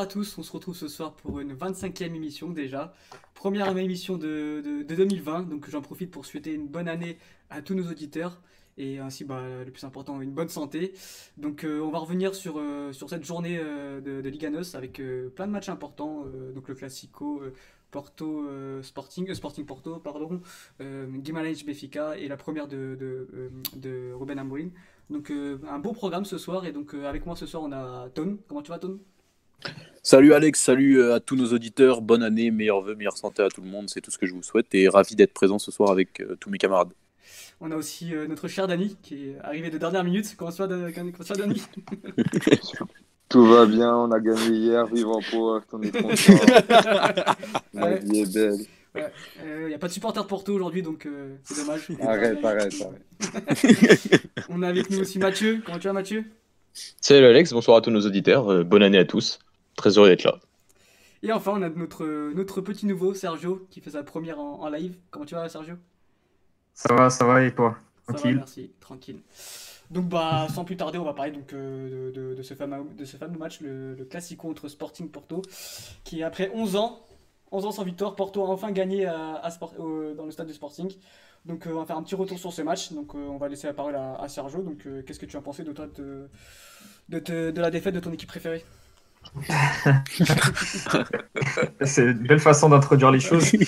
À tous, on se retrouve ce soir pour une 25e émission déjà. Première émission de, 2020, donc j'en profite pour souhaiter une bonne année à tous nos auditeurs et ainsi bah, le plus important une bonne santé. Donc euh, on va revenir sur, euh, sur cette journée euh, de, de Liga NOS avec plein de matchs importants, donc le Classico, Porto Sporting, Sporting Porto, pardon, Guimarães Benfica et la première de, de, de Ruben Amorim. Donc un beau programme ce soir et donc avec moi ce soir on a Tone. Comment tu vas Tone? Salut Alex, salut euh, à tous nos auditeurs, bonne année, meilleurs vœux, meilleure santé à tout le monde, c'est tout ce que je vous souhaite et ravi d'être présent ce soir avec euh, tous mes camarades. On a aussi euh, notre cher Dani qui est arrivé de dernière minute. Comment ça va, Dani Tout va bien, on a gagné hier, vive en poids, on est content. La vie est belle. Il n'y a pas de supporter de Porto aujourd'hui, donc c'est dommage. Arrête, arrête. on a avec nous aussi Mathieu. Comment tu vas, Mathieu? Salut Alex, bonsoir à tous nos auditeurs, bonne année à tous. Très heureux d'être là. Et enfin, on a notre, notre petit nouveau, Sergio, qui fait sa première en, live. Comment tu vas, Sergio? Ça va, ça va, et toi? Tranquille? Merci, tranquille. Donc, bah, sans plus tarder, on va parler donc, euh, de, ce fameux, de ce fameux match, le, le Classico entre Sporting Porto, qui après 11 ans, 11 ans sans victoire, Porto a enfin gagné à, dans le stade du Sporting. Donc euh, on va faire un petit retour sur ce match. Donc euh, on va laisser la parole à, Sergio. Donc qu'est-ce que tu as pensé de toi de, de, la défaite de ton équipe préférée? C'est une belle façon d'introduire les choses. tu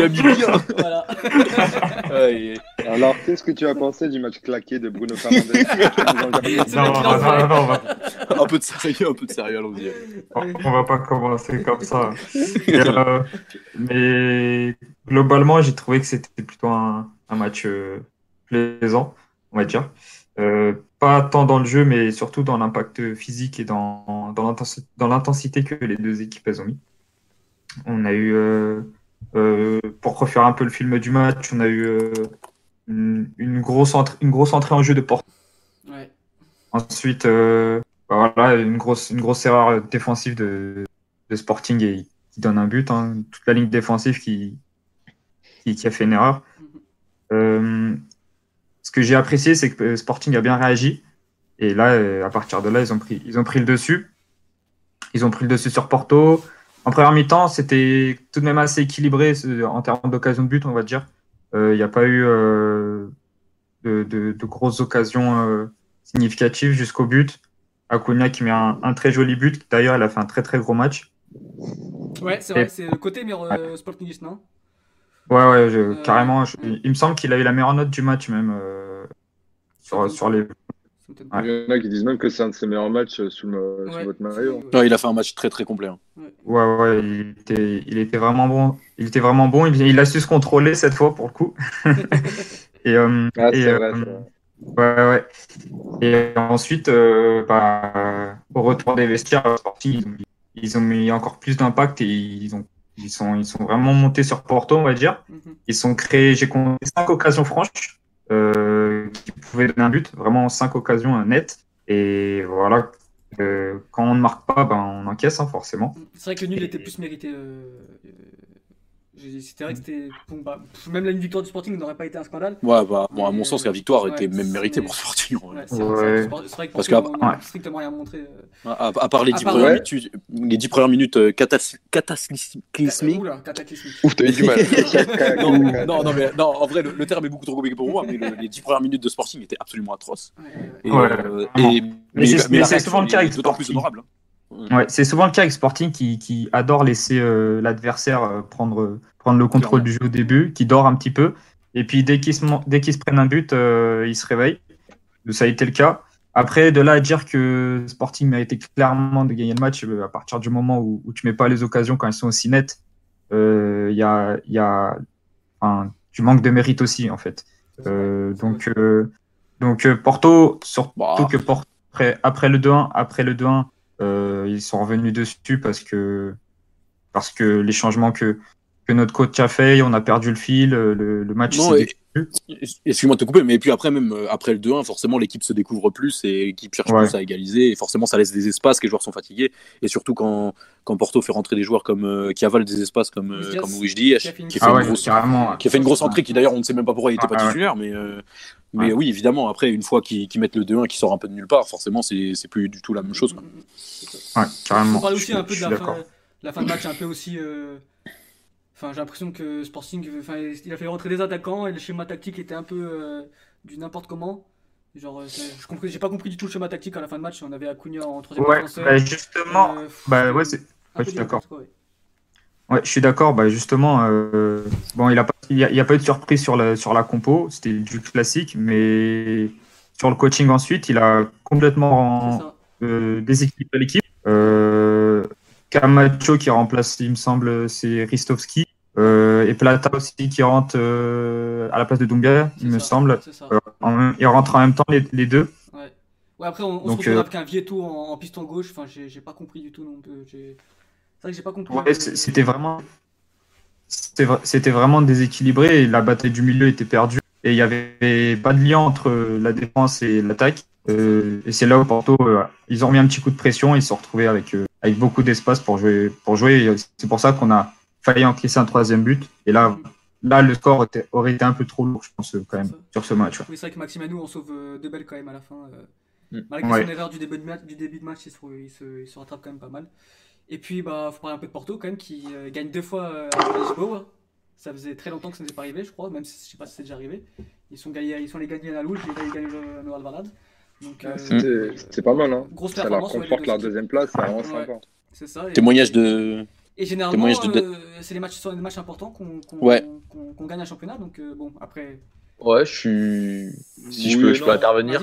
l'as mis bien. Voilà. Alors, qu'est-ce que tu as pensé du match claqué de Bruno Fernandes Un peu de sérieux, un peu de sérieux, allons-y. On va pas commencer comme ça. Euh, mais globalement, j'ai trouvé que c'était plutôt un, match euh, plaisant, on va dire. Euh, pas tant dans le jeu, mais surtout dans l'impact physique et dans, dans l'intensité que les deux équipes elles ont mis. On a eu, euh, euh, pour refaire un peu le film du match, on a eu une, grosse entrée, une grosse entrée en jeu de porte. Ensuite, bah voilà, une grosse, une grosse erreur défensive de, de Sporting et qui donne un but. Hein. Toute la ligne défensive qui, qui, a fait une erreur. Mm-hmm ce que j'ai apprécié, c'est que Sporting a bien réagi. Et là, euh, à partir de là, ils ont pris, ils ont pris le dessus. Ils ont pris le dessus sur Porto. En première mi-temps, c'était tout de même assez équilibré en termes d'occasion de but, on va dire. Euh, il n'y a pas eu euh, de, grosses occasions significatives jusqu'au but. Acuna qui met un, très joli but. D'ailleurs, elle a fait un très très gros match. Ouais, c'est vrai, c'est le côté mais Sportingiste, non? Ouais, ouais, euh, carrément. il me semble qu'il a eu la meilleure note du match, même, euh, sur, sur les. Il y en a qui disent même que c'est un de ses meilleurs matchs euh, sous, votre maillot. il a fait un match très très complet. Hein. Ouais, ouais, il était, il était vraiment bon. Il était vraiment bon. Il, a su se contrôler cette fois pour le coup. et, ah, et vrai, Ouais, ouais. Et ensuite, bah, au retour des vestiaires, ils ont, ils ont mis encore plus d'impact et ils ont ils sont, ils sont vraiment montés sur Porto, on va dire. Mhm. Ils sont créés, j'ai compté cinq occasions franches euh, qui pouvaient donner un but, vraiment cinq occasions nettes. Et voilà, euh, quand on ne marque pas, ben, on encaisse, hein, forcément. C'est vrai que le nul était plus mérité. Euh, c'est vrai que c'était. Bah, même la victoire du Sporting n'aurait pas été un scandale. Ouais, bah, bon, à mon sens, la victoire était même méritée pour Sporting. Ouais, c'est vrai, que Parce qu'à strictement rien montré. Euh. À, part les 10 premières, minutes, les 10 premières minutes euh, cataclysmiques. Ouf, t'avais du mal. non, non, mais non, en vrai, le, terme est beaucoup trop compliqué pour moi, mais les 10 premières minutes de Sporting étaient absolument atroces. Et, euh, et, mais, c'est souvent le cas avec Sporting. plus honorable. Ouais, c'est souvent le cas avec Sporting qui, qui adore laisser euh, l'adversaire euh, prendre, prendre le contrôle du jeu au début, qui dort un petit peu. Et puis dès qu'ils se, dès qu'ils se prennent un but, euh, ils se réveillent. Ça a été le cas. Après, de là à dire que Sporting méritait clairement de gagner le match, à partir du moment où, où tu mets pas les occasions quand elles sont aussi nettes, il y a, y a tu manques de mérite aussi, en fait. donc, donc Porto, surtout bah. que Porto, après, après le 2-1, après le 2-1, euh, ils sont revenus dessus parce que, parce que les changements que, que notre coach a fait, on a perdu le fil, le, le match et, Excuse-moi de te couper, mais puis après, même euh, après le 2-1, forcément, l'équipe se découvre plus et l'équipe cherche Ouais. plus à égaliser. Et forcément, ça laisse des espaces, que les joueurs sont fatigués. Et surtout quand, quand Porto fait rentrer des joueurs comme, euh, qui avalent des espaces comme, euh, comme Diaz, qui a fait une- Ah une ouais, grosse qui a fait une grosse entrée, qui d'ailleurs on ne sait même pas pourquoi il n'était pas Ouais, ouais. titulaire, mais, euh, mais Ouais. oui, évidemment, après, une fois qu'ils mettent le 2-1 qui sort un peu de nulle part, forcément, c'est c'est plus du tout la même chose. quoi. Ouais, carrément. On parle aussi un peu de la fin, la fin de match, un peu aussi. euh, Enfin, j'ai l'impression que Sporting, enfin, il a fait rentrer des attaquants et le schéma tactique était un peu euh, du n'importe comment. Genre, euh, je j'ai pas compris du tout le schéma tactique à la fin de match. On avait Acuna en troisième Ouais, bah justement, Euh, bah ouais, c'est- ouais, je suis d'accord. ouais. Ouais, je suis d'accord. Bah justement, euh, bon, il n'y a, il a, il a pas eu de surprise sur la, sur la compo. C'était du classique, mais sur le coaching ensuite, il a complètement euh, déséquilibré l'équipe. Euh, Camacho qui remplace, il me semble, c'est Ristovski. Et Plata aussi qui rentre à la place de Doumbia, il me semble. en ils rentrent en même temps les, les deux. Ouais. Ouais, après, on, on Donc, se retrouve avec un Vieto en, en piston gauche. Enfin, j'ai pas compris du tout non plus. C'est vrai que j'ai pas compris. Ouais, c'était vraiment, c'était vra- c'était vraiment déséquilibré et la bataille du milieu était perdue et il y avait pas de lien entre la défense et l'attaque. Euh, et c'est là où Porto, euh, ils ont mis un petit coup de pression et ils se sont retrouvés avec euh, avec beaucoup d'espace pour jouer pour jouer. C'est pour ça qu'on a failli encaisser un troisième but. Et là, là le score était- aurait été un peu trop lourd, je pense euh, quand même sur ce match. ouais. Oui, c'est vrai que Maximanou en sauve euh, deux belles quand même à la fin. euh. Mm. Malgré Ouais. son erreur du début de match, du début de match il, se, il, se, il se rattrape quand même pas mal. Et puis, bah, faut parler un peu de Porto quand même, qui euh, gagne deux fois euh, à Lisboa. Ça faisait très longtemps que ça n'était pas arrivé, je crois, même si je sais pas si c'est déjà arrivé. Ils sont, gagnés, ils sont les gagnés à la là ils gagnent le Noël Valade. Donc, euh, C'était c'était pas mal, hein. grosse Ça leur ouais, conforte deux leur deuxième place, c'est vraiment Ouais. sympa. C'est ça. Et- Témoignage de. Et généralement, de- euh, c'est les matchs, sont des matchs importants qu'on qu'on Ouais. qu'on- qu'on gagne un championnat. Donc, euh, bon, après. Ouais, je suis. Si je peux, je intervenir.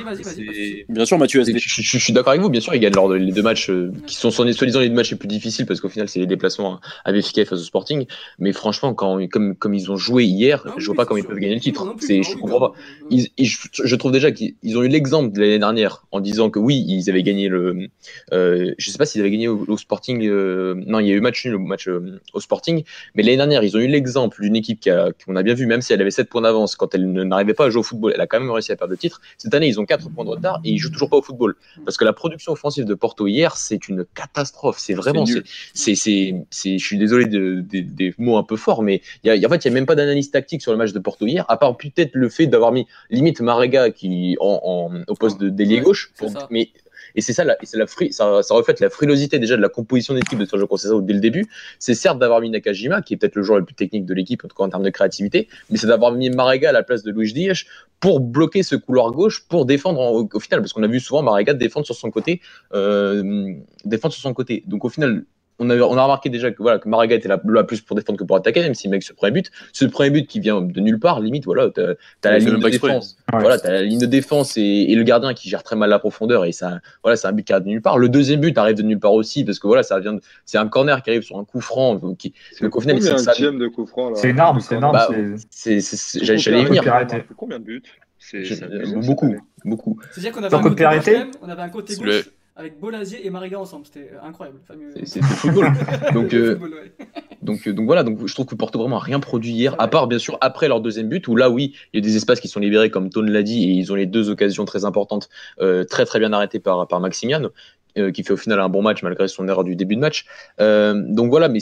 Bien sûr, Mathieu Je, je- je suis d'accord avec vous, bien sûr, ils gagnent lors de- les deux matchs euh, qui sont soi- soi-disant les deux matchs les plus difficiles parce qu'au final, c'est les déplacements à et face au Sporting. Mais franchement, quand, comme, comme ils ont joué hier, Ah je oui, vois pas comment ils peuvent gagner le titre. C'est, je comprends pas. Ils- ils- je, je trouve déjà qu'ils ils ont eu l'exemple de l'année dernière en disant que oui, ils avaient gagné le. Euh, je sais pas s'ils avaient gagné au, au Sporting. euh, non, il y a eu match nul au match euh, au Sporting. Mais l'année dernière, ils ont eu l'exemple d'une équipe qui a- qu'on a bien vu, même si elle avait 7 points d'avance, quand elle ne- n'arrivait pas à jouer au football, elle a quand même réussi à perdre le titre. Cette année, ils ont 4 points de retard et ils jouent toujours pas au football. Parce que la production offensive de Porto hier, c'est une catastrophe. C'est vraiment. C'est c'est- je suis désolé de- de- des mots un peu forts, mais il y a, en fait, il y a même pas d'analyse tactique sur le match de Porto hier, à part peut-être le fait d'avoir mis limite Marega qui en, en- au poste de d'ailier gauche. pour- mais et c'est ça, la, ça, reflète la frilosité déjà de la composition d'équipe de Sergio Conceição dès le début. C'est certes d'avoir mis Nakajima, qui est peut-être le joueur le plus technique de l'équipe, en tout cas en termes de créativité, mais c'est d'avoir mis Marega à la place de Luis Diaz pour bloquer ce couloir gauche, pour défendre en- au, au final, parce qu'on a vu souvent Marega défendre sur son côté, euh, défendre sur son côté. Donc au final, on a, on a remarqué déjà que, voilà, que Marega était là, là plus pour défendre que pour attaquer, même si le mec le premier but, ce premier but qui vient de nulle part, limite, voilà, t'as la ligne même de pas exprès. défense. Ouais. Voilà, t'as la ligne de défense et, et le gardien qui gère très mal la profondeur et ça, voilà, c'est un but qui arrive de nulle part. Le deuxième but arrive de nulle part aussi parce que voilà, ça vient, de- c'est un corner qui arrive sur un coup franc. qui- au final, combien c'est- ça- de coup franc C'est énorme, c'est énorme. Bah, j'allais y venir. Combien de buts? Euh, beaucoup, beaucoup. C'est-à-dire qu'on avait un côté avait un gauche avec Bolasier et Mariga ensemble. C'était euh, incroyable. C'est, football. Donc, euh, football, ouais. Donc, euh, donc voilà, donc je trouve que Porto vraiment a rien produit hier, Ouais. à part bien sûr après leur deuxième but, où là oui, il y a des espaces qui sont libérés, comme Tone l'a dit, et ils ont les deux occasions très importantes, euh, très très bien arrêtées par, par Maximian, euh, qui fait au final un bon match malgré son erreur du début de match. Euh, donc voilà, mais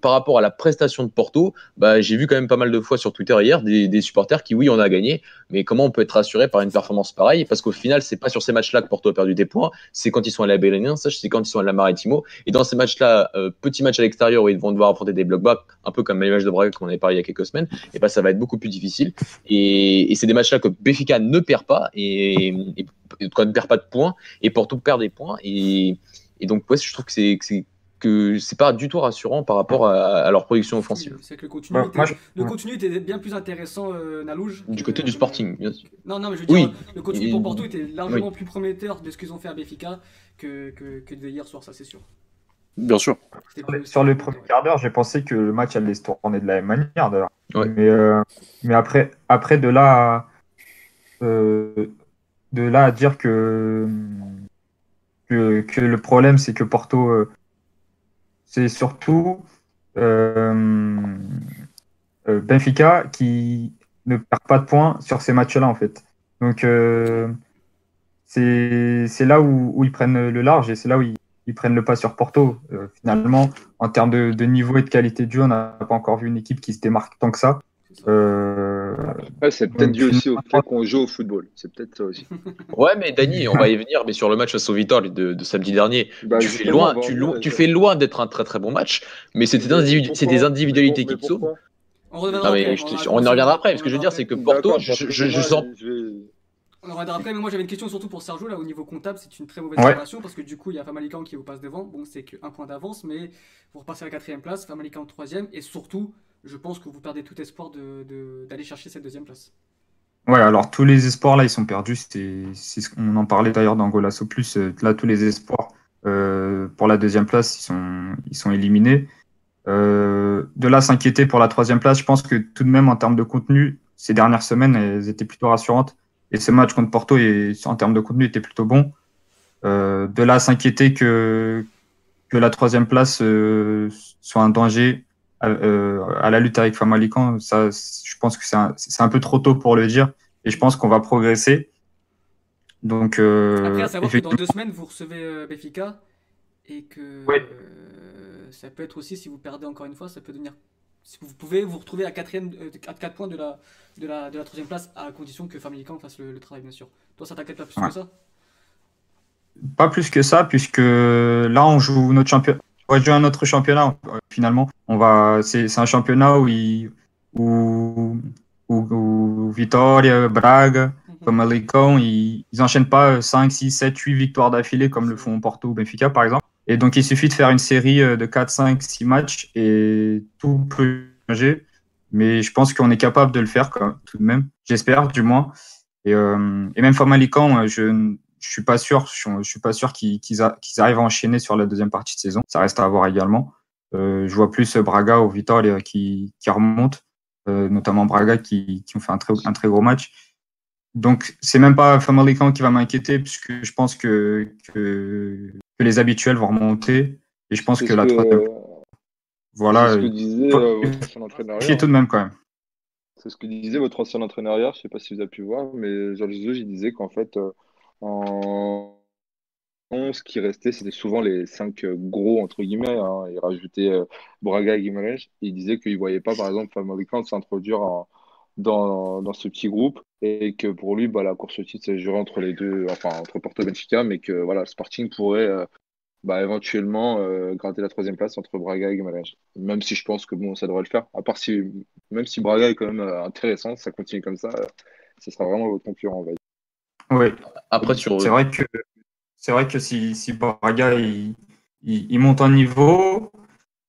par rapport à la prestation de Porto, bah, j'ai vu quand même pas mal de fois sur Twitter hier des, supporters qui, oui, on a gagné, mais comment on peut être rassuré par une performance pareille? Parce qu'au final, c'est pas sur ces matchs-là que Porto a perdu des points, c'est quand ils sont à la Belenenses, c'est quand ils sont à la Maritimo, et dans ces matchs-là, euh, petits matchs à l'extérieur où ils vont devoir affronter des blocs bas, un peu comme matchs de Braga qu'on avait parlé il y a quelques semaines, et ben ça va être beaucoup plus difficile. Et, c'est des matchs-là que Benfica ne perd pas, et, et quand ne perd pas de points, et Porto perd des points. Et, et donc, ouais, je trouve que c'est que c'est pas du tout rassurant par rapport à, à leur production offensive. C'est que le contenu, Ouais, était, moi, je- le contenu était bien plus intéressant, euh, Nalouge. Du côté du Sporting, bien sûr. Non, non, mais je veux Oui. dire, le contenu pour Porto était largement plus prometteur de ce qu'ils ont fait à Benfica que, que, que de hier soir, ça c'est sûr. Bien sûr. Sur les- plus- Sur le premier quart d'heure, j'ai pensé que le match allait se tourner de la même manière d'ailleurs. Ouais. Mais, euh, mais après, après de là, à- euh, de là à dire que, le problème c'est que Porto, euh, c'est surtout euh, euh, Benfica qui ne perd pas de points sur ces matchs-là, en fait. Donc, c'est là où, ils prennent le large et c'est là où ils, prennent le pas sur Porto. Finalement, en termes de, niveau et de qualité de jeu, on n'a pas encore vu une équipe qui se démarque tant que ça. Ouais, c'est peut-être Donc, dû aussi au fait qu'on joue au football. C'est peut-être ça aussi. Ouais, mais Dani, on va y venir, mais sur le match face au Vitor de, de samedi dernier, Bah, tu fais loin, tu, en lo- fais loin d'être un très très bon match, mais c'est des, individu- individualités qui te sauvent. On reviendra Non, mais après, je on y reviendra après, parce que je veux dire, c'est que Porto, je, je, sens. je vais- On en reviendra après, mais moi j'avais une question surtout pour Sergio, là au niveau comptable, c'est une très mauvaise Ouais. relation parce que du coup il y a Famalican qui vous passe devant, bon c'est qu'un point d'avance, mais vous repassez à la quatrième place, Famalican troisième, et surtout je pense que vous perdez tout espoir de- de- d'aller chercher cette deuxième place. Ouais, alors tous les espoirs là, ils sont perdus. C'est, ce qu'on en parlait d'ailleurs dans Golasso Plus. Euh, Là, tous les espoirs euh, pour la deuxième place, ils sont, ils sont éliminés. Euh, de là, s'inquiéter pour la troisième place, je pense que tout de même en termes de contenu, ces dernières semaines, elles étaient plutôt rassurantes. Et ce match contre Porto, en termes de contenu, était plutôt bon. De là, s'inquiéter que, que la troisième place soit un danger à, euh, à la lutte avec Famalican, ça, je pense que c'est un, peu trop tôt pour le dire. Et je pense qu'on va progresser. Donc, euh, Après, à savoir que dans deux semaines vous recevez euh, Benfica et que Ouais. euh, ça peut être aussi, si vous perdez encore une fois, ça peut devenir. Si vous pouvez vous retrouver à 4 points de la, de, la, de la troisième place à condition que Famalican fasse le, le travail, bien sûr. Toi, ça t'inquiète pas plus Ouais. que ça? Pas plus que ça, puisque là, on joue notre championnat. On va jouer un autre championnat, finalement. On va, c'est, c'est un championnat où, il, où, où, où Vitória, Braga, Mhm. Famalicão, ils, ils enchaînent pas 5, 6, 7, 8 victoires d'affilée comme le font Porto ou Benfica, par exemple. Et donc, il suffit de faire une série euh, de 4, 5, 6 matchs et tout peut changer. Mais je pense qu'on est capable de le faire, quoi, tout de même. J'espère, du moins. Et, euh, et même Famalicão, je, je suis pas sûr, je, suis pas sûr qu'ils arrivent à enchaîner sur la deuxième partie de saison. Ça reste à voir également. Euh, je vois plus Braga ou Vitória qui, qui remontent, euh, notamment Braga qui, qui ont fait un très, un très gros match. Donc, c'est même pas Famalicão qui va m'inquiéter, puisque je pense que, que, que les habituels vont remonter. Et je pense que la troisième, euh, voilà, c'est ce que euh, disait euh, votre ancien tout de même quand même. C'est ce que disait votre ancien entraîneur hier. Je sais pas si vous avez pu voir, mais Georges il disait qu'en fait, euh, en 11 qui restait, c'était souvent les cinq euh, gros, entre guillemets. hein. Il rajoutait euh, Braga et Guimarães. Il disait qu'il voyait pas, par exemple, Famalicão s'introduire dans, dans ce petit groupe et que pour lui, bah, la course au titre, ça se jouerait entre les deux, enfin, entre Porto Benfica, mais que voilà, Sporting pourrait euh, bah, éventuellement gratter la troisième place entre Braga et Guimarães. Même si je pense que bon, ça devrait le faire. À part si, même si Braga est quand même intéressant, ça continue comme ça, ce sera vraiment votre concurrent, Ouais. Après, sur. C'est vrai que c'est vrai que si, si Braga il, il, il monte en niveau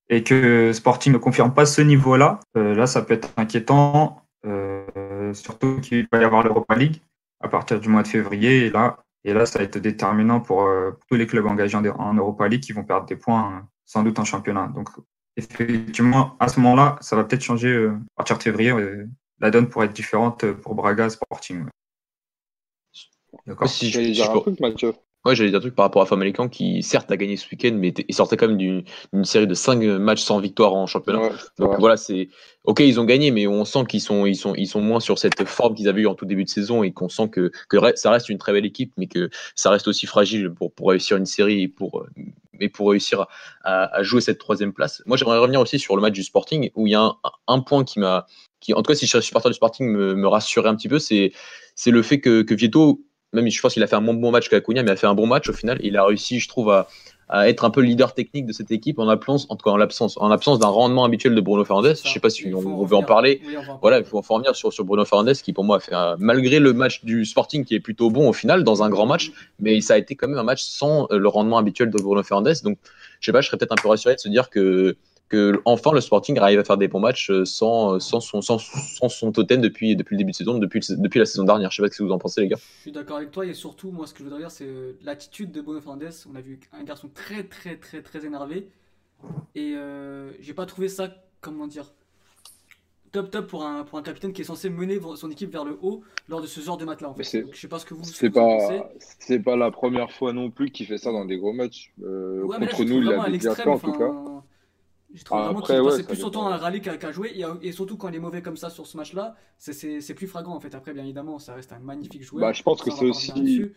et que Sporting ne confirme pas ce niveau-là, euh, là ça peut être inquiétant, euh, surtout qu'il va y avoir l'Europa League à partir du mois de février et là et là ça va être déterminant pour euh, tous les clubs engagés en, en Europa League qui vont perdre des points euh, sans doute en championnat. Donc effectivement à ce moment-là ça va peut-être changer euh, à partir de février. euh, la donne pourrait être différente pour Braga Sporting. ouais. D'accord. Si je- J'allais dire un truc, Mathieu? Ouais, j'allais dire un truc par rapport à Famalicão qui, certes, a gagné ce week-end, mais il sortait quand même d'une d'une série de 5 matchs sans victoire en championnat. Ouais, Donc vrai. voilà, c'est ok, ils ont gagné, mais on sent qu'ils sont, ils sont, ils sont moins sur cette forme qu'ils avaient eu en tout début de saison et qu'on sent que, que re- ça reste une très belle équipe, mais que ça reste aussi fragile pour, pour réussir une série et pour, euh, et pour réussir à, à jouer cette troisième place. Moi, j'aimerais revenir aussi sur le match du Sporting où il y a un, un point qui m'a, qui, en tout cas, si je suis supporter du Sporting, me, me rassurait un petit peu, c'est, c'est le fait que, que Vieto, même je pense qu'il a fait un bon, bon match qu'Acuna, mais il a fait un bon match au final. Il a réussi, je trouve, à, à être un peu le leader technique de cette équipe en absence, en tout cas en l'absence, en absence d'un rendement habituel de Bruno Fernandes. Je sais pas si on, veut en parler. Oui, en Voilà, il faut en revenir sur, sur Bruno Fernandes qui pour moi a fait un- malgré le match du Sporting qui est plutôt bon au final dans un grand match, mais ça a été quand même un match sans euh, le rendement habituel de Bruno Fernandes. Donc je sais pas, je serais peut-être un peu rassuré de se dire que que enfin le Sporting arrive à faire des bons matchs euh, sans, sans, son, sans, sans son totem depuis, depuis le début de saison, depuis, depuis la saison dernière. Je sais pas ce que vous en pensez les gars. Je suis d'accord avec toi et surtout, moi, ce que je voudrais dire, c'est euh, l'attitude de Bruno Fernandes. On a vu un garçon très, très, très, très énervé. Et euh, j'ai pas trouvé ça, comment dire, top, top pour un, pour un capitaine qui est censé mener son équipe vers le haut lors de ce genre de match-là. En Mais fait. c'est- Donc, je sais pas ce que vous, ce que vous pas, c'est pas la première fois non plus qu'il fait ça dans des gros matchs. Euh, Ouais, mais là, contre nous, il fait l'extrême. en tout cas. Je trouve vraiment Après, qu'il passait plus son temps à râler qu'à jouer. Et, et surtout quand il est mauvais comme ça sur ce match-là, c'est- plus flagrant en fait. Après, bien évidemment, ça reste un magnifique joueur. Bah, je pense que c'est aussi.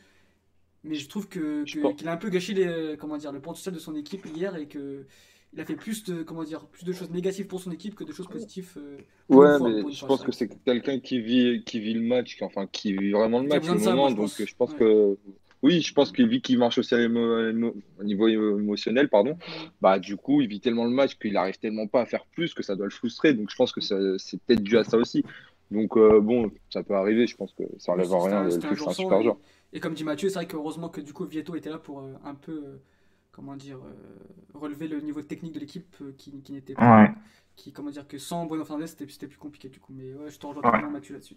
Mais je trouve que- pense- qu'il a un peu gâché les, comment dire, le potentiel de son équipe hier et que il a fait plus de, comment dire, plus de choses négatives pour son équipe que de choses positives. euh, Ouais, fois, mais je fois, pense que c'est quelqu'un qui vit, qui vit le match, qui- enfin, qui vit vraiment le match, le moment. donc, je pense Ouais. que, oui, je pense qu'il vit qu'il marche aussi au niveau émo- émotionnel, pardon. Bah, du coup, il vit tellement le match qu'il arrive tellement pas à faire plus que ça doit le frustrer. Donc, je pense que c'est peut-être dû à ça aussi. Donc, euh, bon, ça peut arriver. Je pense que ça enlève C'était rien. un un super et- joueur. Et comme dit Mathieu, c'est vrai qu'heureusement que du coup Vieto était là pour euh, un peu, euh, comment dire, euh, relever le niveau technique de l'équipe euh, qui, qui n'était pas. Ouais. Qui, comment dire, que sans Bruno Fernandes, c'était plus compliqué du coup. Mais ouais, je te rejoins Ouais. totalement Mathieu là-dessus.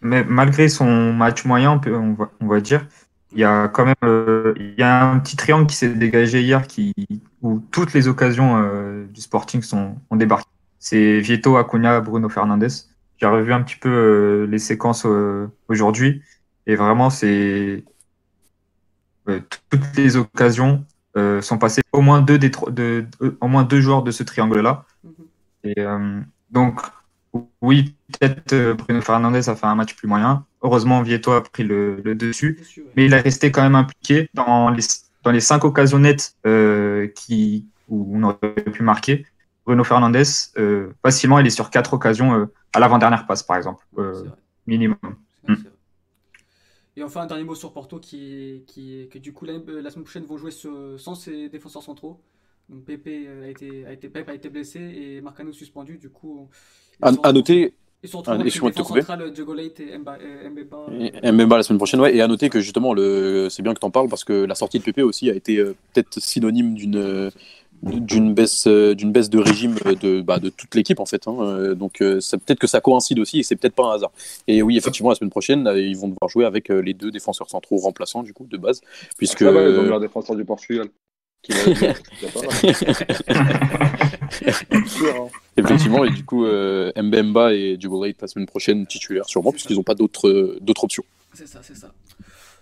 Mais malgré son match moyen, on, peut- on va, on va dire, il y a quand même euh, il y a un petit triangle qui s'est dégagé hier qui, où toutes les occasions euh, du Sporting sont, ont débarqué. C'est Vieto, Acuna, Bruno Fernandes. J'ai revu un petit peu euh, les séquences euh, aujourd'hui et vraiment, c'est euh, toutes les occasions euh, sont passées au moins deux des trois- de, de- au moins deux joueurs de ce triangle-là. Mhm. Et euh, donc, oui, peut-être euh, Bruno Fernandes a fait un match plus moyen. Heureusement, Vieto a pris le, le dessus. Dessus, ouais. Mais il est resté quand même impliqué dans les, dans les cinq occasions nettes euh, qui, où on aurait pu marquer. Bruno Fernandes, euh, facilement, il est sur quatre occasions euh, à l'avant-dernière passe, par exemple, euh, minimum. Vrai, Mm. Et enfin, un dernier mot sur Porto qui qui que du coup, la, la semaine prochaine vont jouer sans ses défenseurs centraux. Donc Pepe euh, a été, a été, Pepe a été blessé et Marcano suspendu. Du coup, À, noter, ils retrouvent ah, excuse-moi de te couper. centrale, Diogo Leite et Mba- Mbemba. Et Mbemba la semaine prochaine, ouais. Et à noter que justement, le... c'est bien que tu en parles parce que la sortie de Pépé aussi a été euh, peut-être synonyme d'une euh, d'une baisse euh, d'une baisse de régime de bah, de toute l'équipe en fait. hein. Donc peut-être que ça coïncide aussi et c'est peut-être pas un hasard. Et oui, effectivement, la semaine prochaine, ils vont devoir jouer avec les deux défenseurs centraux remplaçants du coup de base, puisque Ça va, ils ont leur défenseur du Portugal. Qui effectivement et du coup euh, Mbemba et Leite la semaine prochaine titulaires sûrement puisqu'ils n'ont pas euh, d'autres options. C'est ça, c'est ça.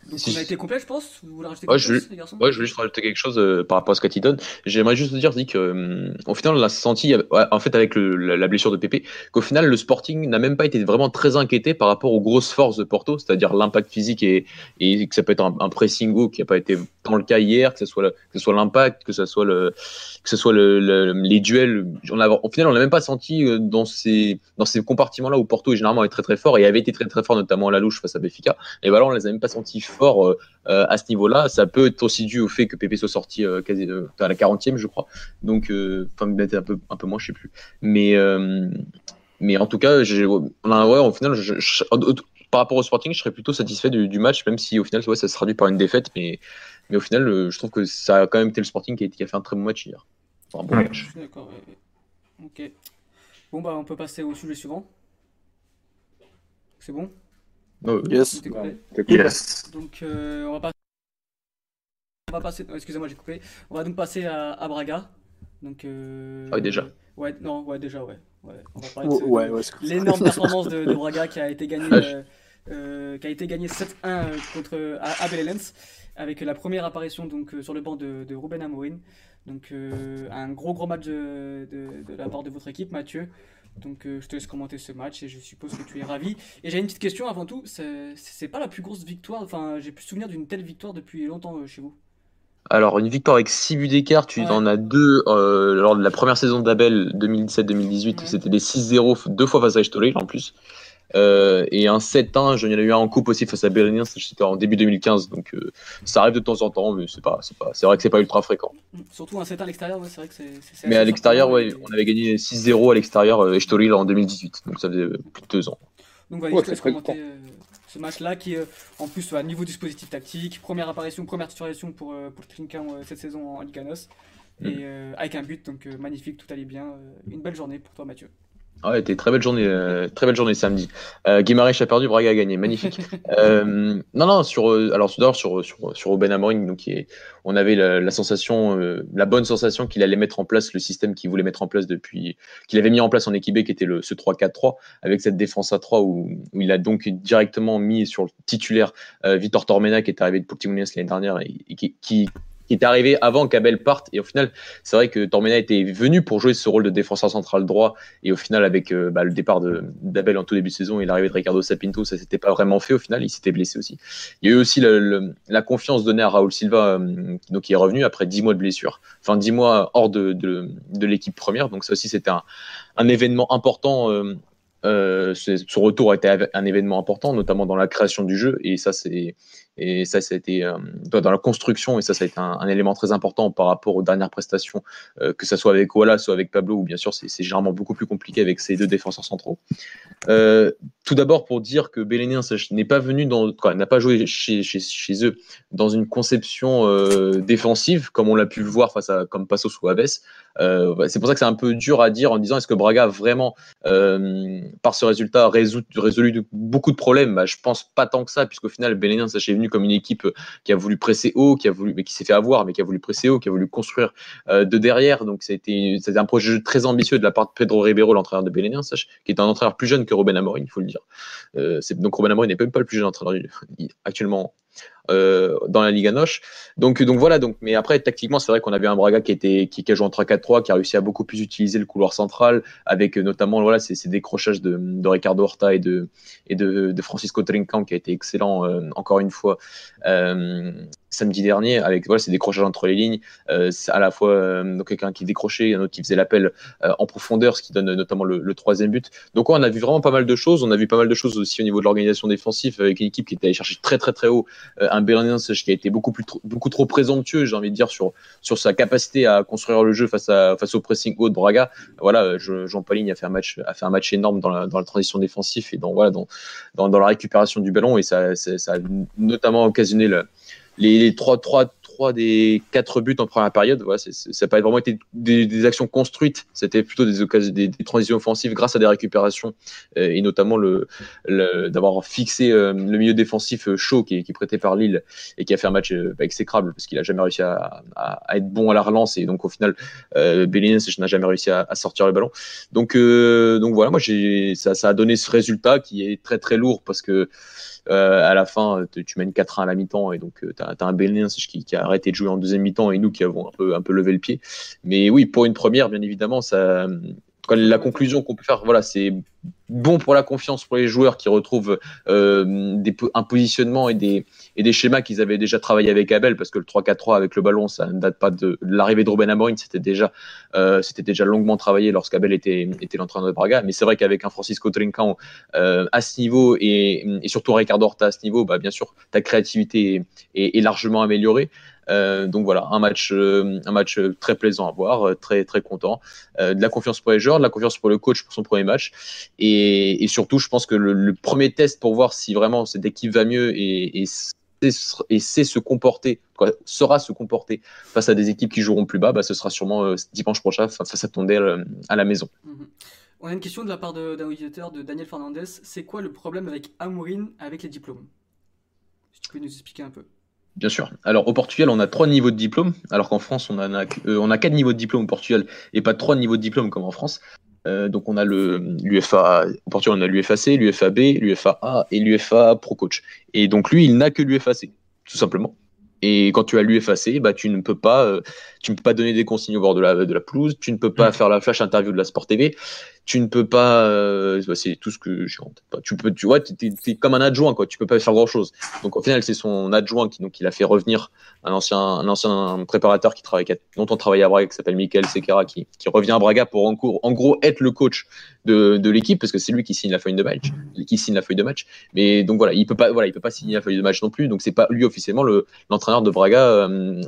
Donc Si- on a été complet, je pense. Vous voulez rajouter Ouais, quelque je- chose, les garçons? Ouais, je voulais juste rajouter quelque chose euh, par rapport à ce qu'a donne. J'aimerais juste dire dit que, euh, au final, on a senti, euh, en fait, avec le- la, la blessure de Pépé, qu'au final, le Sporting n'a même pas été vraiment très inquiété par rapport aux grosses forces de Porto, c'est-à-dire l'impact physique et, et que ça peut être un, un pressing haut qui n'a pas été tant le cas hier, que ce soit le- que ce soit l'impact, que ce soit le, que ce soit le, le- les duels. On a, au final, on n'a même pas senti dans ces, dans ces compartiments-là où Porto est généralement est très très fort et avait été très très fort, notamment à la louche face à Benfica. Et voilà, on les a même pas sentis forts. euh, euh, à ce niveau-là. Ça peut être aussi dû au fait que Pépé soit sorti euh, quasi euh, à la 40e, je crois. Donc, euh, enfin, peut-être un peu, un peu moins, je sais plus. Mais, euh, mais en tout cas, j'ai, ouais, au final, je- je- par rapport au Sporting, je serais plutôt satisfait du, du match, même si au final, ouais, ça se traduit par une défaite. Mais, mais au final, euh, je trouve que ça a quand même été le Sporting qui a, qui a fait un très bon match hier. Enfin, un bon Ouais. Match. d'accord. ouais. Ok. Bon, bah, on peut passer au sujet suivant. C'est bon? Ouais, ouais. Yes. Yes. Donc, euh, on va passer. On va passer. non, Excusez-moi, j'ai coupé. On va donc passer à, à Braga. Donc. euh, Ah oui, déjà. Ouais, non, ouais, déjà, ouais. ouais. On va parler de ce- Ouais, l'énorme performance de, de Braga qui a été gagnée, Ah, euh, euh, qui a été gagnée 7-1 euh, contre Abel Lens, avec la première apparition donc sur le banc de, de Ruben Amorim. Donc euh, un gros gros match de, de- de la part de votre équipe, Mathieu. Donc euh, je te laisse commenter ce match et je suppose que tu es ravi. Et j'ai une petite question avant tout, c'est pas la plus grosse victoire, enfin j'ai plus souvenir d'une telle victoire depuis longtemps euh, chez vous. Alors, une victoire avec 6 buts d'écart, tu Ouais. en as deux euh, lors de la première saison d'Abel 2017-2018. Ouais. C'était des 6-0 deux fois face à Estoril en plus. Euh, et un 7-1, j'en ai eu un en coupe aussi face à Berlin, c'était en début 2015. Donc, euh, ça arrive de temps en temps, mais c'est pas, c'est pas, c'est vrai que c'est pas ultra fréquent. Mm. Surtout un 7 à l'extérieur, ouais, c'est vrai que c'est. c'est- c'est Mais à l'extérieur, ouais, et- on avait gagné 6-0 à l'extérieur euh, Estoril en 2018. Donc, ça faisait euh, plus de deux ans. Donc voilà, Ouais, je commenter euh, ce match-là qui, euh, en plus, à niveau dispositif tactique, première apparition, première titularisation pour, euh, pour Trinquin euh, cette saison en Liga NOS. Mm. Et euh, avec un but, donc euh, magnifique, tout allait bien. euh, une belle journée pour toi, Mathieu. Ah Ouais, c'était très belle journée, euh, très belle journée samedi. Euh, Guimarães a perdu, Braga a gagné, magnifique. Euh, non, non, sur, euh, alors d'abord sur sur sur Ruben Amorim, donc est- on avait la, la sensation, euh, la bonne sensation qu'il allait mettre en place le système qu'il voulait mettre en place depuis, qu'il avait mis en place en équipe B, qui était le ce 3-4-3, avec cette défense à 3 où, où il a donc directement mis sur le titulaire Vitor Tormena qui est arrivé de Portimonense l'année dernière et, et qui, qui qui est arrivé avant qu'Abel parte. Et au final, c'est vrai que Tormena était venu pour jouer ce rôle de défenseur central droit. Et au final, avec euh, bah, le départ d'Abel en tout début de saison et l'arrivée de Ricardo Sapinto, ça s'était pas vraiment fait au final. Il s'était blessé aussi. Il y a eu aussi la confiance donnée à Raúl Silva, euh, donc, qui est revenu après 10 mois de blessure. Enfin, 10 mois hors de, de, l'équipe première. Donc ça aussi, c'était un, événement important. Euh, son retour a été un événement important, notamment dans la création du jeu. Et ça, c'est et ça, ça a été euh, dans la construction, et ça, ça a été un, élément très important par rapport aux dernières prestations, euh, que ce soit avec Wallace ou avec Pablo, ou bien sûr, c'est généralement beaucoup plus compliqué avec ces deux défenseurs centraux. Euh, tout d'abord, pour dire que Bélénien n'est pas venu dans, n'a pas joué chez, eux dans une conception défensive, comme on l'a pu le voir face à comme Passos ou Aves. C'est pour ça que c'est un peu dur à dire en disant est-ce que Braga vraiment, par ce résultat, résolu, résolu beaucoup de problèmes? Bah, Je pense pas tant que ça, puisqu'au final, Bélénien est venu comme une équipe euh, qui a voulu presser haut, qui a voulu, mais qui s'est fait avoir, mais qui a voulu presser haut, qui a voulu construire euh, de derrière. Donc c'était un projet très ambitieux de la part de Pedro Ribeiro, l'entraîneur de Belenien, qui est un entraîneur plus jeune que Robin Amorim, il faut le dire. Euh, donc Robin Amorim n'est même pas le plus jeune entraîneur actuellement euh, dans la Liga Noche. Donc, donc voilà. Donc, mais après, tactiquement, c'est vrai qu'on avait un Braga qui était qui, qui a joué en 3-4-3, qui a réussi à beaucoup plus utiliser le couloir central, avec euh, notamment voilà ces, ces décrochages de, de, Ricardo Horta et de et de, de Francisco Trincan qui a été excellent euh, encore une fois euh, samedi dernier avec voilà ces décrochages entre les lignes. Euh, à la fois donc quelqu'un qui décrochait, un autre qui faisait l'appel en profondeur, ce qui donne notamment le, troisième but. Donc on a vu vraiment pas mal de choses. On a vu pas mal de choses aussi au niveau de l'organisation défensive avec une équipe qui était allée chercher très très très haut un Berlin qui a été beaucoup, plus, beaucoup trop présomptueux, j'ai envie de dire, sur, sur sa capacité à construire le jeu face, à, face au pressing haut de Braga. Voilà, Jean Pauline a fait un match, a fait un match énorme dans la, dans la transition défensive et dans, voilà, dans, dans, la récupération du ballon et ça, ça a notamment occasionné le, les, les 3, 3, des quatre buts en première période, voilà, ça n'a pas vraiment été des, actions construites, c'était plutôt des, occasions, des, transitions offensives grâce à des récupérations euh, et notamment le, d'avoir fixé euh, le milieu défensif euh, chaud qui, qui est prêté par Lille et qui a fait un match bah, exécrable parce qu'il a jamais réussi à, être bon à la relance et donc au final, euh, n'a jamais réussi à, sortir le ballon. Donc, donc voilà, moi j'ai ça, ça a donné ce résultat qui est très très lourd parce que euh, à la fin, tu mènes 4-1 à la mi-temps et donc tu as, un Belin qui, qui, a arrêté de jouer en deuxième mi-temps et nous qui avons un peu, un peu levé le pied. Mais oui, pour une première, bien évidemment, ça, la conclusion qu'on peut faire, voilà, c'est bon pour la confiance pour les joueurs qui retrouvent euh, un positionnement et des, schémas qu'ils avaient déjà travaillé avec Abel, parce que le 3-4-3 avec le ballon, ça ne date pas de, l'arrivée de Ruben déjà, euh, c'était déjà longuement travaillé lorsqu'Abel était, était l'entraîneur de Braga. Mais c'est vrai qu'avec un Francisco Trincão euh, à ce niveau et, surtout Ricardo Horta à ce niveau, bah, bien sûr, ta créativité est largement améliorée. Euh, donc voilà, un match, euh, un match très plaisant à voir, euh, très très content. de la confiance pour les joueurs, de la confiance pour le coach pour son premier match, et, surtout, je pense que le, premier test pour voir si vraiment cette équipe va mieux et, sait se comporter, saura se comporter face à des équipes qui joueront plus bas, bah, ce sera sûrement dimanche prochain face à Tondel à la maison. Mhm. On a une question de la part d'un auditeur de Daniel Fernandez. C'est quoi le problème avec Amourin avec les diplômes? Si tu peux nous expliquer un peu. Bien sûr. Alors au Portugal, on a trois niveaux de diplôme, alors qu'en France, on a, euh, on a quatre niveaux de diplôme au Portugal et pas trois niveaux de diplôme comme en France. Euh, donc on a le l'UFA au Portugal, on a l'UFAC, l'UFAB, l'UFAA et l'UFA Pro Coach. Et donc lui, il n'a que l'UFAC, tout simplement. Et quand tu as l'UFAC, bah, tu ne peux pas, euh, tu ne peux pas donner des consignes au bord de la, de la pelouse, tu ne peux pas mm. faire la flash interview de la Sport TV, tu ne peux pas, euh, bah, c'est tout ce que j'ai en tête. Tu peux, tu vois, tu es, comme un adjoint, quoi. Tu peux pas faire grand chose. Donc au final, c'est son adjoint qui, donc, il a fait revenir un ancien, un ancien préparateur qui travaille, qui a longtemps à Braga, qui s'appelle Michael Sequeira, qui, revient à Braga pour en, en gros être le coach de, l'équipe, parce que c'est lui qui signe la feuille de match, qui signe la feuille de match. Mais donc voilà, il peut pas, voilà, il peut pas signer la feuille de match non plus. Donc c'est pas lui officiellement le, l'entraîneur de Braga. Euh,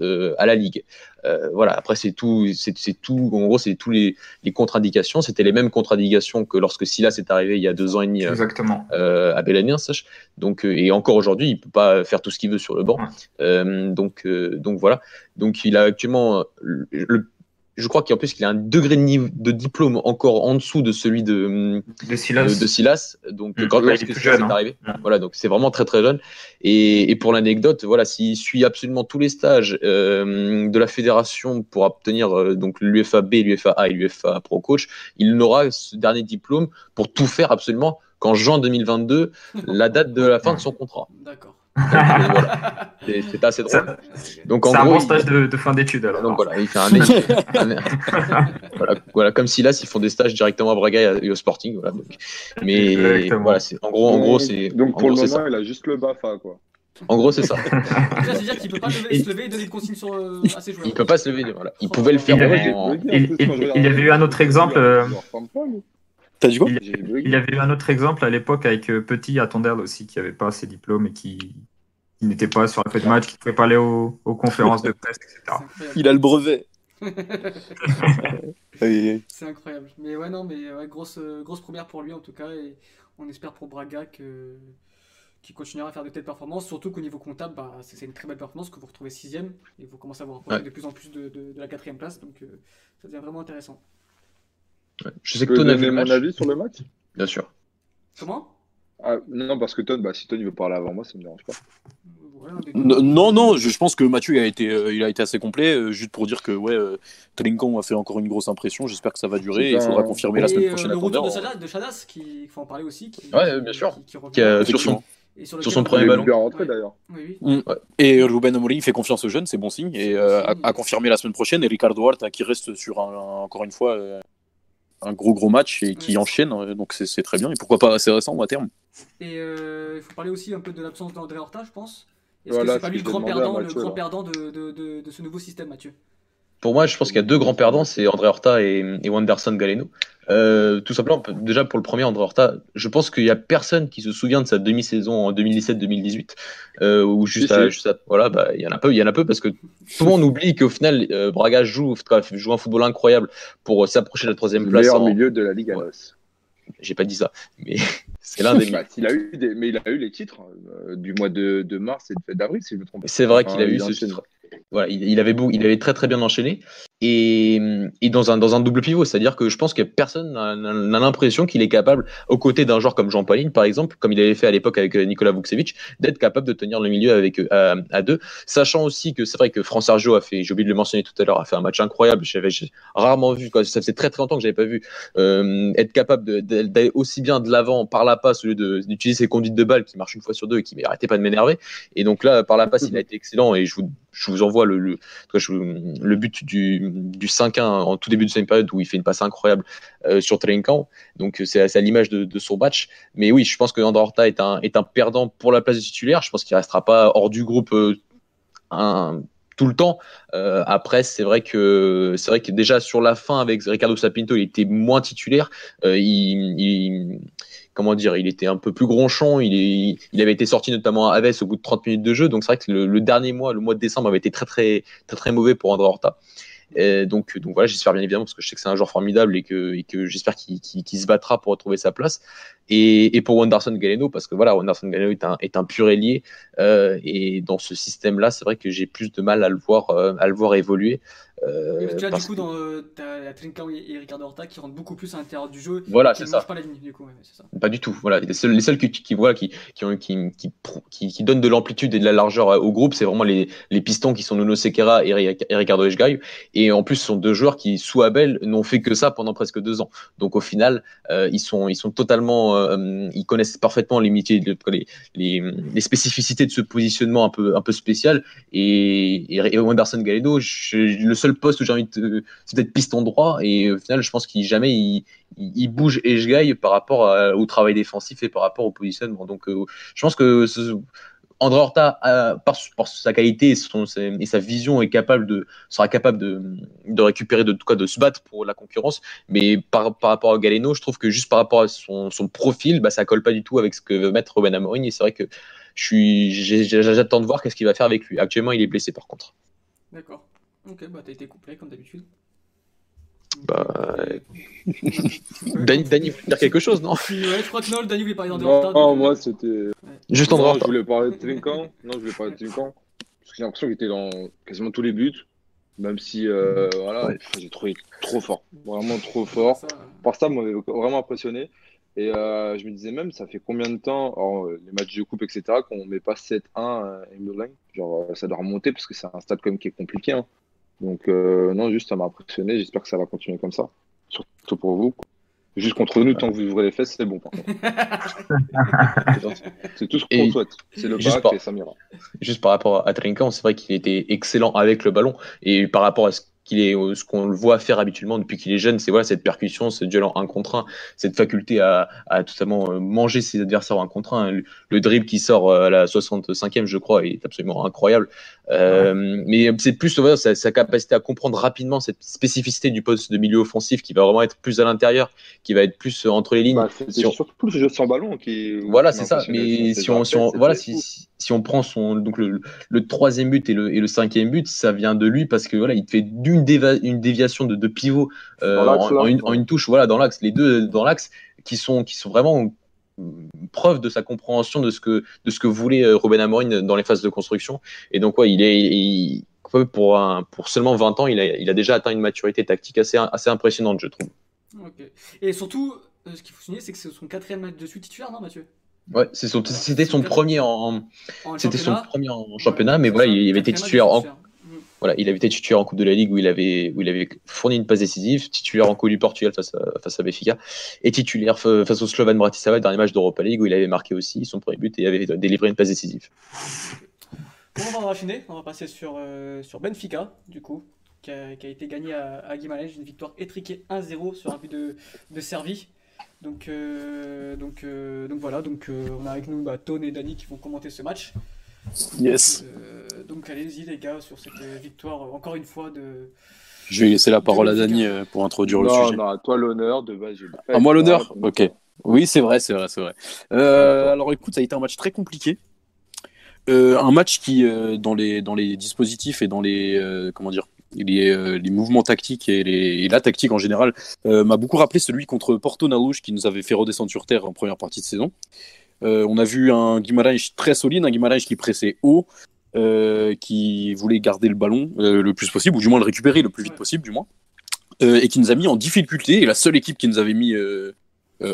euh, à la ligue. Euh, voilà. Après, c'est tout, c'est tout. En gros, c'est tous les, les contre-indications. C'était les mêmes contre-indications que lorsque Silas est arrivé il y a deux ans et demi euh, à Bellamien, sache. Donc, et encore aujourd'hui, il peut pas faire tout ce qu'il veut sur le banc. donc, donc voilà. Donc, il a actuellement le je crois qu'en plus qu'il a un degré de, niveau, de diplôme encore en dessous de celui de, de Silas. De, Silas. Donc, mmh. quand est hein. arrivé. Voilà, donc c'est vraiment très très jeune. Et, et pour l'anecdote, voilà, s'il suit absolument tous les stages euh, de la fédération pour obtenir euh, donc l'UFAB, l'UFA et l'UFA Pro Coach, il n'aura ce dernier diplôme pour tout faire absolument qu'en juin 2022, la date de la fin de son contrat. D'accord. Voilà. C'est- assez drôle. Ça- Donc en C'est un gros, bon il- stage de, de fin d'études alors. donc voilà, il fait un, un- voilà, voilà, comme Silas, ils font des stages directement à Braga et au Sporting. Voilà, donc. Mais Exactement. voilà, c'est en gros, en gros, c'est Donc pour gros, le moment, ça. il a juste le BAFA, quoi. En gros, c'est ça. Là, c'est-à-dire qu'il peut pas lever- se lever et donner de consignes sur, euh, à ses joueurs. Il peut pas se lever. Voilà. Il pouvait le faire Il avait- en- il- il- avait eu un autre exemple, il euh. T'as dit quoi Il- avait eu un autre exemple à l'époque avec euh, Petit à Tondel aussi, qui n'avait pas ses diplômes et qui, qui n'était pas sur la feuille de match, qui ne pouvait pas aller aux, aux conférences de presse, etc. Il a le brevet. Et- C'est incroyable. Mais ouais, non, mais ouais, grosse, euh, grosse première pour lui en tout cas. Et on espère pour Braga que qu'il continuera à faire de telles performances. Surtout qu'au niveau comptable, bah, c'est une très belle performance que vous retrouvez sixième et vous commencez à vous rapprocher Ouais. de plus en plus de, de- de la quatrième place. Donc euh, ça devient vraiment intéressant. Je sais que peux Ton a vu mon avis sur le match? Bien sûr. Comment? Ah, Non, parce que Ton, bah, si Ton il veut parler avant moi, ça me dérange pas. Non, non, je, je pense que Mathieu a été, euh, il a été assez complet. euh, juste pour dire que ouais, euh, Trinkan a fait encore une grosse impression. J'espère que ça va durer. et Il faudra confirmer la Et, semaine euh, prochaine le à retour de Thunder. Chadas, de Chadas, qui il faut en parler aussi. Qui, Ouais, bien sûr. Qui, qui revient. Qui a- sur son, Effectivement. Et sur lequel son on premier Il va- est ballon. bien rentré Ouais. d'ailleurs. Oui, oui. Et Ruben Amorim fait confiance aux jeunes, c'est bon signe. Et euh, à, à confirmer la semaine prochaine. Et Ricardo Horta qui reste sur un, un- encore une fois euh, un gros gros match et qui Ouais. enchaîne. euh, Donc c'est très bien. Et pourquoi pas assez récent à terme. Et euh, il faut parler aussi un peu de l'absence d'André Horta, je pense. Est-ce Voilà, que c'est pas lui le grand perdant, le grand perdant de, de, de, de ce nouveau système, Mathieu? Pour moi, je pense qu'il y a deux grands perdants, c'est André Horta et, et Wanderson Galeno. Euh, tout simplement, déjà pour le premier, André Horta, je pense qu'il y a personne qui se souvient de sa demi-saison en 2017-2018, euh, ou juste, à, si. juste à- voilà, bah, il y en a peu, il y en a peu parce que tout le monde oublie qu'au final, euh, Braga joue, joue un football incroyable pour s'approcher de la troisième Le place. meilleur en- milieu de la Ligue à Ouais. J'ai pas dit ça, mais c'est l'un des. Bah, il a eu des... Mais il a eu les titres du mois de, de mars et d'avril, si je me trompe pas. C'est vrai qu'il a eu ce titre. Voilà, il, avait beau, il avait très très bien enchaîné et, et dans un dans un double pivot, c'est-à-dire que je pense que personne n'a l'impression qu'il est capable, aux côtés d'un joueur comme Jean Pauline par exemple, comme il avait fait à l'époque avec euh, Nicolas Vukcevic, d'être capable de tenir le milieu avec eux à, à deux, sachant aussi que c'est vrai que France Sergio a fait, j'ai oublié de le mentionner tout à l'heure, a fait un match incroyable. J'avais rarement vu, quoi, ça faisait très très longtemps que j'avais pas vu euh, être capable d'aller aussi bien de l'avant par la passe au lieu d'utiliser ses conduites de balle qui marchent une fois sur deux et qui m'arrêtait pas de m'énerver. Et donc là, par la passe, il a été excellent et je vous, je vous envoie le, le but du, du 5-1 en tout début de cette période où il fait une passe incroyable euh, sur Trinkan. Donc euh, c'est à l'image de, son match. Mais oui, je pense que André Horta est un, perdant pour la place de titulaire. Je pense qu'il restera pas hors du groupe euh, tout le temps. Après, c'est vrai que vrai que déjà sur la fin avec Ricardo Sapinto, il était moins titulaire. Il, comment dire, il était un peu plus gronchon. Il, avait été sorti notamment à Aves au bout de 30 minutes de jeu. Donc c'est vrai que le, le dernier mois, le mois de décembre, avait été très très très très mauvais pour André Horta. Et donc, voilà, j'espère bien évidemment parce que je sais que c'est un joueur formidable et que, j'espère qu'il se battra pour retrouver sa place. Et, pour Wanderson Galeno, parce que voilà, Wanderson Galeno est un, pur ailier. euh, et dans ce système-là, c'est vrai que j'ai plus de mal à le voir, euh, à le voir évoluer. Euh, tu as du coup que- dans euh, Trincao et, Ricardo Horta qui rentrent beaucoup plus à l'intérieur du jeu. Voilà, c'est ça. pas la ligne du coup. ouais, c'est ça. Pas du tout. Voilà, les seuls, les seuls qui, qui, voilà, qui, qui, ont- qui, qui, qui, qui donnent de l'amplitude et de la largeur au groupe, c'est vraiment les, les pistons qui sont Nuno Sequeira et, et Ricardo Eshgaio. Et en plus, ce sont deux joueurs qui, sous Abel, n'ont fait que ça pendant presque deux ans. Donc au final, euh, ils, sont, ils sont totalement, euh, ils connaissent parfaitement les, métiers, les, les, les spécificités de ce positionnement un peu, un peu spécial. Et, et, et je- le seul poste où j'ai envie de, c'est peut-être piston droit. Et au final, je pense qu'il jamais il, il il bouge et je gagne par rapport au travail défensif et par rapport au positionnement. Donc, euh, je pense que ce, André Horta, euh, par, sa qualité et, son, et sa vision, est capable de, sera capable de, de récupérer, de, quoi, de se battre pour la concurrence. Mais par, par rapport à Galeno, je trouve que juste par rapport à son, son profil, bah, ça colle pas du tout avec ce que veut mettre Ruben Amorim. Et c'est vrai que je suis, j'attends de voir qu'est-ce qu'il va faire avec lui. Actuellement, il est blessé par contre. D'accord. Ok, bah t'as été complet comme d'habitude. Bah, Euh, Dany, Dany voulait dire quelque chose, non ouais, je crois que Nol, Dany voulait parler d'André Non, Horta. euh, moi c'était. Juste André Non, Horta. je voulais parler de Trinkan. Non, je voulais parler de Trinkan. Parce que j'ai l'impression qu'il était dans quasiment tous les buts. Même si, euh, voilà, Ouais. j'ai trouvé trop fort. Vraiment trop fort. ça, Par ça, m'avait vraiment impressionné. Et euh, je me disais même, ça fait combien de temps, alors, euh, les matchs de coupe, etc., qu'on met pas 7-1 à Emerling Genre, euh, ça doit remonter parce que c'est un stade quand même qui est compliqué. hein. Donc, euh, non, juste, ça m'a impressionné. J'espère que ça va continuer comme ça. Surtout pour vous. Juste contre nous, tant que vous ouvrez les fesses, c'est bon. C'est tout ce qu'on souhaite. C'est le juste bac par- et ça m'ira. Juste par rapport à Trinkan, c'est vrai qu'il était excellent avec le ballon et par rapport à ce qu'il est, ce qu'on le voit faire habituellement depuis qu'il est jeune, c'est voilà cette percussion, ce duel en un contre un, cette faculté à, à totalement euh, manger ses adversaires en un contre un. Le, le dribble qui sort euh, à la 65e, je crois, est absolument incroyable. Euh, Mais c'est plus voilà, sa, sa capacité à comprendre rapidement cette spécificité du poste de milieu offensif qui va vraiment être plus à l'intérieur, qui va être plus entre les lignes. Bah, Si on- surtout le jeu sans ballon qui. Voilà, c'est ça. Mais si on, si on- voilà, si, fou. si, si on prend son, donc le, le troisième but et le, et le cinquième but, ça vient de lui parce que voilà, il fait d'une déva- une déviation de, de pivot euh, en, une, en ouais. une touche, voilà, dans l'axe, les deux dans l'axe, qui sont, qui sont vraiment euh, preuve de sa compréhension de ce que, de ce que voulait euh, Ruben Amorim dans les phases de construction. Et donc, ouais, il est, il- pour, un, pour seulement 20 ans, il a, il a déjà atteint une maturité tactique assez, assez impressionnante, je trouve. Et surtout, euh, ce qu'il faut souligner, c'est que c'est son quatrième match de suite titulaire, non, Mathieu? Ouais, c'est son- c'était son premier en, En c'était son championnat. premier en Ouais, championnat, mais voilà, il avait été titulaire en. Mm. Voilà, il avait été titulaire en Coupe de la Ligue où il avait, où il avait fourni une passe décisive, titulaire en Coupe du Portugal face à, face à Benfica, et titulaire fa- face au Slovan Bratislava, dernier match d'Europa League où il avait marqué aussi son premier but et avait délivré une passe décisive. On va enchaîner, on va passer sur, euh, sur Benfica, du coup, qui a, qui a été gagné à, à Guimarães, une victoire étriquée 1-0 sur un but de, de Servi. Donc, euh, donc, euh, donc voilà, donc euh, on a avec nous bah, Tone et Dani qui vont commenter ce match. Yes. Euh, donc allez-y les gars sur cette euh, victoire, euh, encore une fois, de... Je vais laisser la parole à Dany pour introduire le sujet. non, à toi l'honneur de base. À moi été l'honneur Ok. Oui, c'est vrai, c'est vrai, c'est vrai. Euh, alors écoute, ça a été un match très compliqué. Euh, un match qui, euh, dans, les, dans les dispositifs et dans les, euh, comment dire, les, euh, les mouvements tactiques et, les, et la tactique en général, euh, m'a beaucoup rappelé celui contre Porto Narouche qui nous avait fait redescendre sur terre en première partie de saison. Euh, on a vu un Guimarães très solide, un Guimarães qui pressait haut, euh, qui voulait garder le ballon euh, le plus possible, ou du moins le récupérer le plus vite possible, du moins, et qui nous a mis en difficulté. Et la seule équipe qui nous avait mis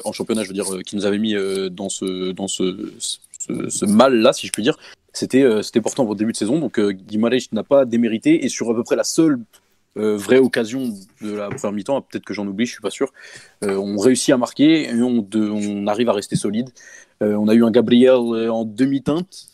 en championnat, je veux dire, qui nous avait mis dans ce, dans ce, mal-là, si je puis dire, c'était c'était pourtant au début de saison. Donc Guimarães n'a pas démérité, et sur à peu près la seule vraie occasion de la première mi-temps, peut-être que j'en oublie, je suis pas sûr, on réussit à marquer et on arrive à rester solide. Euh, on a eu un Gabriel euh, en demi-teinte,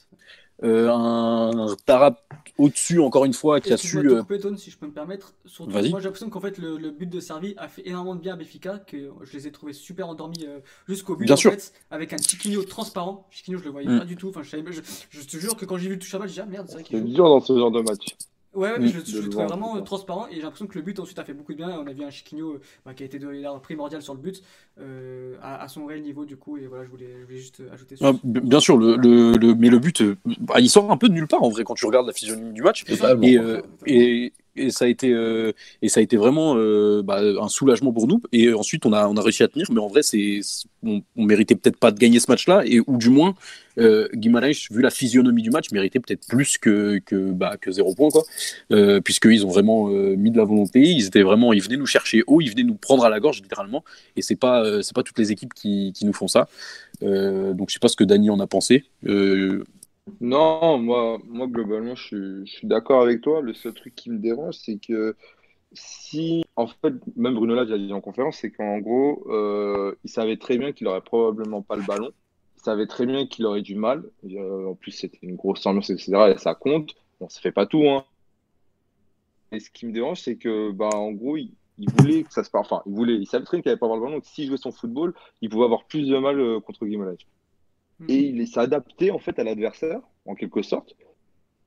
euh, un Tarap au-dessus, encore une fois, qui a su. de te euh, couper, Tone, si je peux me permettre. Surtout, Vas-y. moi j'ai l'impression qu'en fait le, le but de Servi a fait énormément de bien à Benfica, que je les ai trouvés super endormis euh, jusqu'au but. Bien en sûr. fait, avec un Chiquinho transparent. Chiquinho, je le voyais Mm. pas du tout. Enfin, je, savais- je, je te jure que quand j'ai vu le touche à balle, j'ai dit ah merde, c'est vrai qu'il C'est dur dans ce genre de match. Ouais, ouais, mais je, le- je le trouvais vraiment euh, transparent et j'ai l'impression que le but ensuite a fait beaucoup de bien. On a vu un Chiquinho euh, bah, qui a été de, primordial sur le but euh, à, à son réel niveau du coup. Et voilà, je voulais, je voulais juste ajouter ah, ça. b- bien sûr, le, le, le- mais le but, euh, bah, il sort un peu de nulle part en vrai quand tu regardes la physionomie du match. Euh, et, et ça a été euh, et ça a été vraiment euh, bah, un soulagement pour nous. Et ensuite on a réussi à tenir mais en vrai c'est on, on méritait peut-être pas de gagner ce match-là. Et ou du moins euh, vu la physionomie du match méritait peut-être plus que que bah, zéro point quoi. Euh, puisqu'ils ont vraiment euh, mis de la volonté. Ils étaient vraiment ils venaient nous chercher haut ils venaient nous prendre à la gorge littéralement. Et c'est pas c'est pas toutes les équipes qui, nous font ça. Donc je sais pas ce que Dany en a pensé Non, moi, moi globalement, je suis, d'accord avec toi. Le seul truc qui me dérange, c'est que si, en fait, même Bruno Lage a dit en conférence, c'est qu'en gros, euh, il savait très bien qu'il aurait probablement pas le ballon. Il savait très bien qu'il aurait du mal. Euh, en plus, c'était une grosse ambiance, etc. Et ça compte. Bon, ça fait pas tout, hein. Et ce qui me dérange, c'est que, bah, en gros, il, voulait que ça se passe. Enfin, il voulait, il savait très bien qu'il n'avait pas le ballon. Donc, s'il jouait son football, il pouvait avoir plus de mal euh, contre Guimarães et il s'est adapté en fait à l'adversaire en quelque sorte.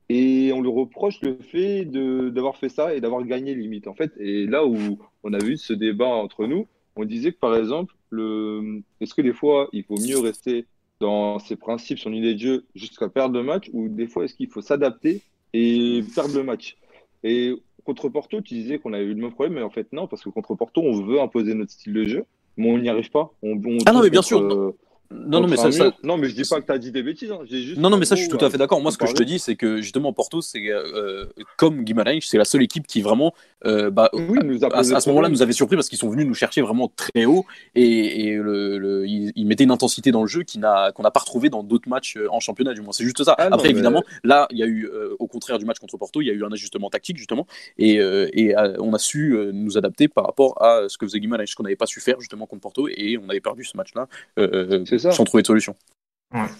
Et on lui reproche le fait de d'avoir fait ça et d'avoir gagné limite. En fait et là où on a vu ce débat entre nous on disait que par exemple le est-ce que des fois il vaut mieux rester dans ses principes son idée de jeu jusqu'à perdre le match ou des fois est-ce qu'il faut s'adapter et perdre le match? Et contre Porto tu disais qu'on avait eu le même problème mais en fait non parce que contre Porto on veut imposer notre style de jeu mais on n'y arrive pas. On, on Ah non, mais bien contre, sûr, euh, Non, non, mais ça, ça-. Non, mais je dis pas que t'as dit des bêtises. hein. Juste, Non, non, mais ça, je suis tout à fait d'accord. Moi, ce que je te dis, c'est que justement, Porto, c'est euh, comme Guimarães, c'est la seule équipe qui vraiment, euh, bah, Oui, nous à, ce moment-là, nous avait surpris parce qu'ils sont venus nous chercher vraiment très haut et, et le, le- ils, ils mettaient une intensité dans le jeu n'a- qu'on n'a pas retrouvé dans d'autres matchs euh, en championnat, du moins. C'est juste ça. Ah non, Après, mais- évidemment, là, il y a eu, euh, au contraire du match contre Porto, il y a eu un ajustement tactique, justement, et, euh, et euh, on a su euh, nous adapter par rapport à ce que faisait Guimarães, ce qu'on n'avait pas su faire, justement, contre Porto, et on avait perdu ce match-là euh, ça. sans trouver de solution.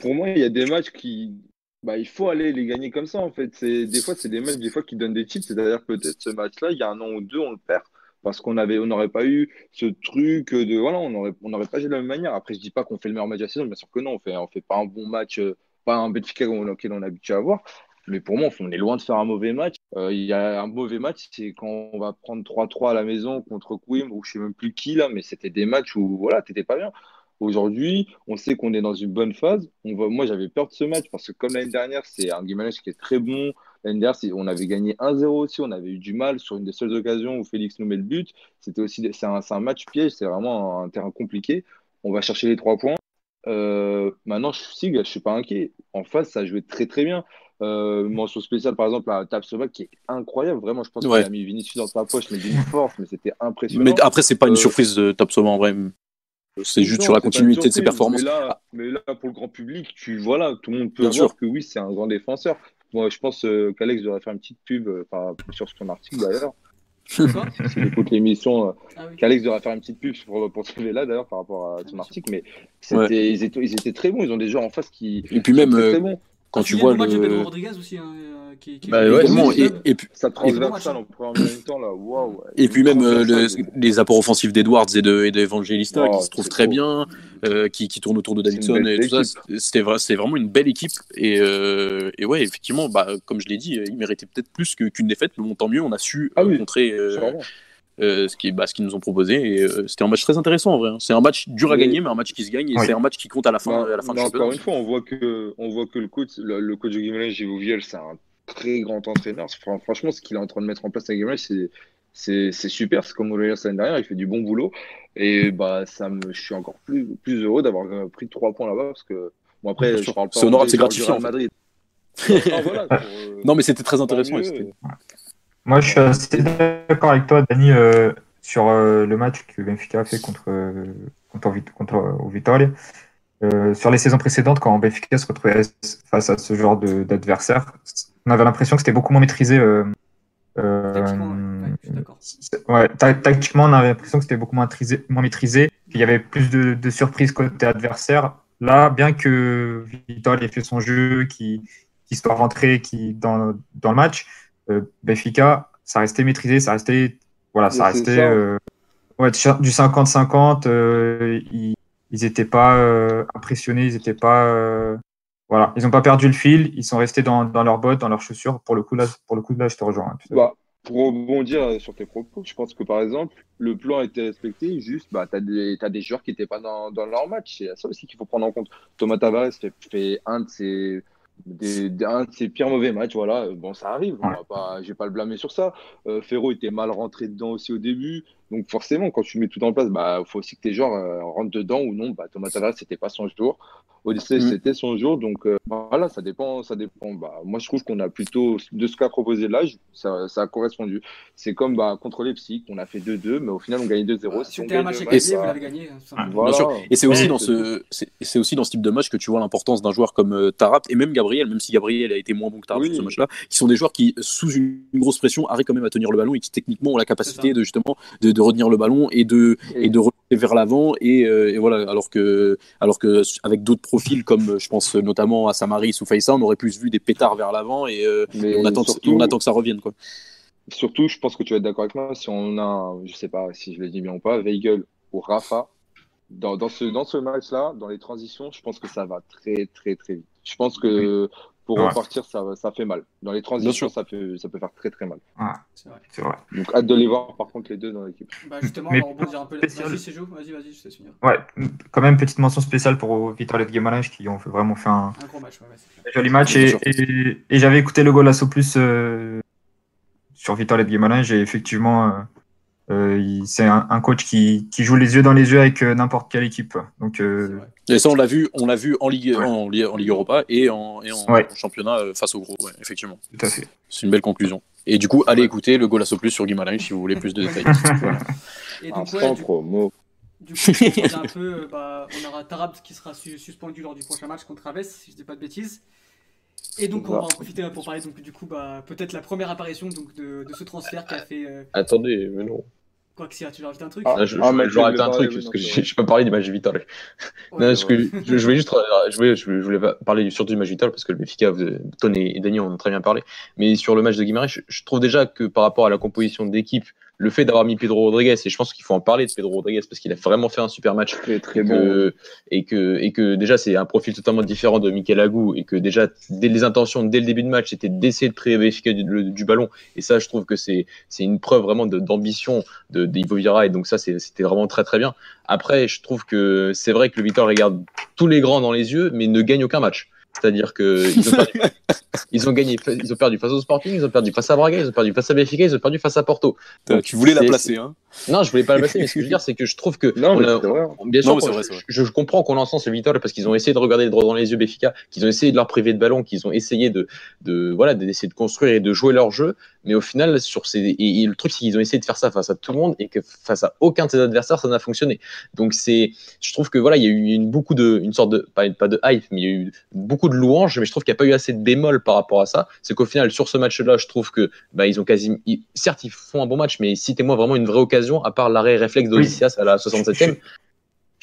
Pour moi, il y a des matchs qui. Bah, il faut aller les gagner comme ça, en fait. C'est... Des fois, c'est des matchs des fois, qui donnent des titres. C'est-à-dire que peut-être ce match-là, il y a un an ou deux, on le perd. Parce qu'on avait, on n'aurait pas eu ce truc de. Voilà, on n'aurait on pas joué de la même manière. Après, je dis pas qu'on fait le meilleur match de la saison, bien sûr que non. On fait, on fait pas un bon match, euh, pas un Benfica auquel on est habitué à voir. Mais pour moi, on est loin de faire un mauvais match. Euh, Il y a un mauvais match, c'est quand on va prendre 3-3 à la maison contre Quim, ou je sais même plus qui là, mais c'était des matchs où voilà, t'étais pas bien. Aujourd'hui, on sait qu'on est dans une bonne phase. On va, moi, j'avais peur de ce match parce que comme l'année dernière, c'est un Guimarães qui est très bon. L'année dernière, on avait gagné 1-0 aussi. On avait eu du mal sur une des seules occasions où Félix nous met le but. C'était aussi, c'est un, match piège. C'est vraiment un, terrain compliqué. On va chercher les trois points. Euh, maintenant, je, je suis pas inquiet. En face, ça joué très très bien. Euh, mention spéciale, par exemple, à Tapsoba qui est incroyable. Vraiment, je pense Ouais. qu'il a mis Vinicius dans sa poche, mais d'une force, mais c'était impressionnant. Mais après, c'est pas une Euh, surprise de Top Soma en vrai. C'est juste Non, sur la continuité de ses performances. Mais là, mais là, pour le grand public, tu voilà, tout le monde peut Bien voir sûr. que oui, c'est un grand défenseur. Moi, je pense euh, qu'Alex devrait faire une petite pub euh, sur son article d'ailleurs. Quoi S'il écoute l'émission, euh, Ah oui. qu'Alex devrait faire une petite pub pour, pour ce là d'ailleurs par rapport à son article. Mais c'était, Ouais. ils, étaient, ils étaient très bons. Ils ont des joueurs en face qui Et puis sont même, très, euh, très bons. Quand Ah, tu il vois le match de Pedro le. Rodriguez aussi, hein, euh, qui, qui- Bah ouais, et, et puis, Ça en là, waouh. et puis même euh, le- les apports offensifs d'Edwards et de et d'Evangelista Oh, qui se trouvent très bien, euh, qui, qui tournent autour de Davidson et tout ça. C'était vrai, vraiment une belle équipe. Et, euh, et ouais, effectivement, bah, comme je l'ai dit, ils méritaient peut-être plus qu'une défaite, mais bon, tant mieux, on a su Ah euh, oui, contrer euh, ce qu'ils bah, ce qu'ils nous ont proposé. Et euh, c'était un match très intéressant en vrai. hein. C'est un match dur à gagner, mais un match qui se gagne. Et Oui. c'est un match qui compte à la fin, Non, à la fin du mais championnat. encore une fois, on voit que, on voit que le coach, le, le coach de c'est un très grand entraîneur. Fran- Franchement, ce qu'il est en train de mettre en place avec Guimarães, c'est, c'est, c'est super. C'est comme Aurélien l'année dernière, il fait du bon boulot. Et bah, ça me, je suis encore plus, plus heureux d'avoir euh, pris trois points là-bas parce que, bon, après, je parle pas C'est honorable, c'est gratifiant, en Madrid. Ah, voilà, pour, euh, Non, mais c'était très intéressant. Moi, je suis assez d'accord avec toi, Dani, euh, sur euh, le match que Benfica a fait contre, euh, contre, contre euh, sur les saisons précédentes, quand Benfica se retrouvait face à ce genre d'adversaire, on avait l'impression que c'était beaucoup moins maîtrisé. Tactiquement, ouais. Ouais, ta- on avait l'impression que c'était beaucoup moins maîtrisé, moins maîtrisé, qu'il y avait plus de, de surprises côté adversaire. Là, bien que Vital ait fait son jeu, qu'il qu'il soit rentré qui, dans, dans le match, Benfica, ça restait maîtrisé, ça restait, voilà, ça restait ça. euh, ouais, du 50-50. euh, ils ils étaient pas euh, impressionnés, ils étaient pas, euh, voilà, ils n'ont pas perdu le fil, ils sont restés dans, dans leurs bottes, dans leurs chaussures. Pour le coup, là, pour le coup, là, je te rejoins. hein. Bah, pour rebondir sur tes propos, je pense que par exemple, le plan a été respecté, juste, bah, tu as des, t'as des joueurs qui n'étaient pas dans, dans leur match. C'est ça aussi qu'il faut prendre en compte. Thomas Tavares fait, fait un, de ses, des, des- un de ses pires mauvais matchs. Voilà. Bon, ça arrive, je vais pas le blâmer sur ça. Euh, Ferro était mal rentré dedans aussi au début. Donc forcément, quand tu mets tout en place, bah, faut aussi que tes joueurs euh, rentrent dedans ou non. Bah, Thomas Tavares, c'était pas son jour. Odyssey, Mm. c'était son jour. Donc euh, voilà, ça dépend. Ça dépend. Bah, moi, je trouve qu'on a plutôt, de ce qu'a proposé l'âge, ça, ça a correspondu. C'est comme bah, contre Leipzig, on a fait 2-2, mais au final, on gagne 2-0. Si on Bah, C'était un match le à vous bah, l'avez gagné. hein, simplement. voilà. Bien sûr. Et c'est aussi dans ce, c'est aussi dans ce type de match que tu vois l'importance d'un joueur comme euh, Tarap et même Gabriel, même si Gabriel a été moins bon que Tarap Oui. sur ce match-là, qui sont des joueurs qui, sous une, une grosse pression, arrivent quand même à tenir le ballon et qui techniquement ont la capacité de justement de, de retenir le ballon et de Et- de relancer vers l'avant et, euh, et voilà. Alors que alors que avec d'autres profils comme je pense notamment à Samaris ou Faïssa, on aurait plus vu des pétards vers l'avant et, euh, et on attend surtout, on attend que ça revienne quoi. surtout, je pense que tu vas être d'accord avec moi, si on a, je sais pas si je le dis bien ou pas, Weigel ou Rafa, dans, dans ce, dans ce match-là, dans les transitions, je pense que ça va très, très, très vite. Je pense que pour Ouais. repartir, ça, ça fait mal. Dans les transitions, ça peut, ça peut faire très, très mal. C'est vrai. C'est vrai. Donc, hâte de les voir, par contre, les deux dans l'équipe. Bah, justement, Mais on va rebondir un peu. spécial. Vas-y. Vas-y, vas-y, je te finir. Ouais, quand même, petite mention spéciale pour de Guimarães qui ont fait- vraiment fait un Un gros match, ouais, ouais, joli match. Et, et, et j'avais écouté le Golasso Plus euh, sur de Guimarães et effectivement, euh, Euh, c'est un, un coach qui, qui joue les yeux dans les yeux avec euh, n'importe quelle équipe. Donc, euh. Et ça, on l'a vu, on l'a vu en Ligue, Ouais. en, Ligue- en Ligue Europa et en, et en Ouais. championnat euh, face au gros. Ouais, effectivement. tout à fait. C'est une belle conclusion. Et du coup, allez écouter le Golasso Plus sur Guimarães si vous voulez plus de détails. Voilà. Et donc, ouais, Instant du, promo. du coup, un peu, bah, on aura Tarab qui sera su- suspendu lors du prochain match contre Aves, si je dis pas de bêtises. Et donc, on va en profiter pour parler donc, du coup, bah, peut-être la première apparition donc, de, de ce transfert qui a fait. euh, Attendez, mais non. quoi que si, tu veux rajouter un truc? Ah, je, Ah, je- mais je voulais un parler, truc parce que j'ai pas parlé d'image vitale. Ouais, Non, parce que je, je vais juste, je voulais, je voulais parler surtout du match vital parce que le Benfica, Ton et Denis en ont très bien parlé. Mais sur le match de Guimarães, je, je trouve déjà que par rapport à la composition d'équipe, le fait d'avoir mis Pedro Rodriguez, et je pense qu'il faut en parler de Pedro Rodriguez parce qu'il a vraiment fait un super match Très très et bon. que, et que, et que déjà c'est un profil totalement différent de Mikel Agou et que déjà dès les intentions dès le début de match c'était d'essayer de priver Benfica du, le- du ballon. Et ça je trouve que c'est c'est une preuve vraiment d'ambition de, d'Ivo Vieira et donc ça c'était vraiment très très bien. Après je trouve que c'est vrai que le Vitor regarde tous les grands dans les yeux mais ne gagne aucun match c'est-à-dire que ils ont, perdu, ils ont gagné ils ont perdu face au Sporting ils ont perdu face à Braga ils ont perdu face à Benfica ils ont perdu face à Porto Donc, tu voulais la placer, hein non je voulais pas la placer mais ce que je veux dire c'est que je trouve que Non, on mais a- c'est vrai. hein. Bien sûr, Non, vrai. Je, je comprends qu'on encense le Vital parce qu'ils ont essayé de regarder droit dans les yeux Béfica, qu'ils ont essayé de leur priver de ballon, qu'ils ont essayé de, de voilà d'essayer de construire et de jouer leur jeu, mais au final sur ces et, et le truc c'est qu'ils ont essayé de faire ça face à tout le monde et que face à aucun de ses adversaires ça n'a fonctionné. Donc c'est je trouve que voilà il y a eu une beaucoup de une sorte de pas, pas de hype mais il y a eu beaucoup de louanges mais je trouve qu'il n'y a pas eu assez de bémol par rapport à ça. C'est qu'au final sur ce match-là je trouve que bah, ils ont quasi ils- certes ils font un bon match mais citez-moi vraiment une vraie occasion à part l'arrêt réflexe d'Odysseas à la 67e.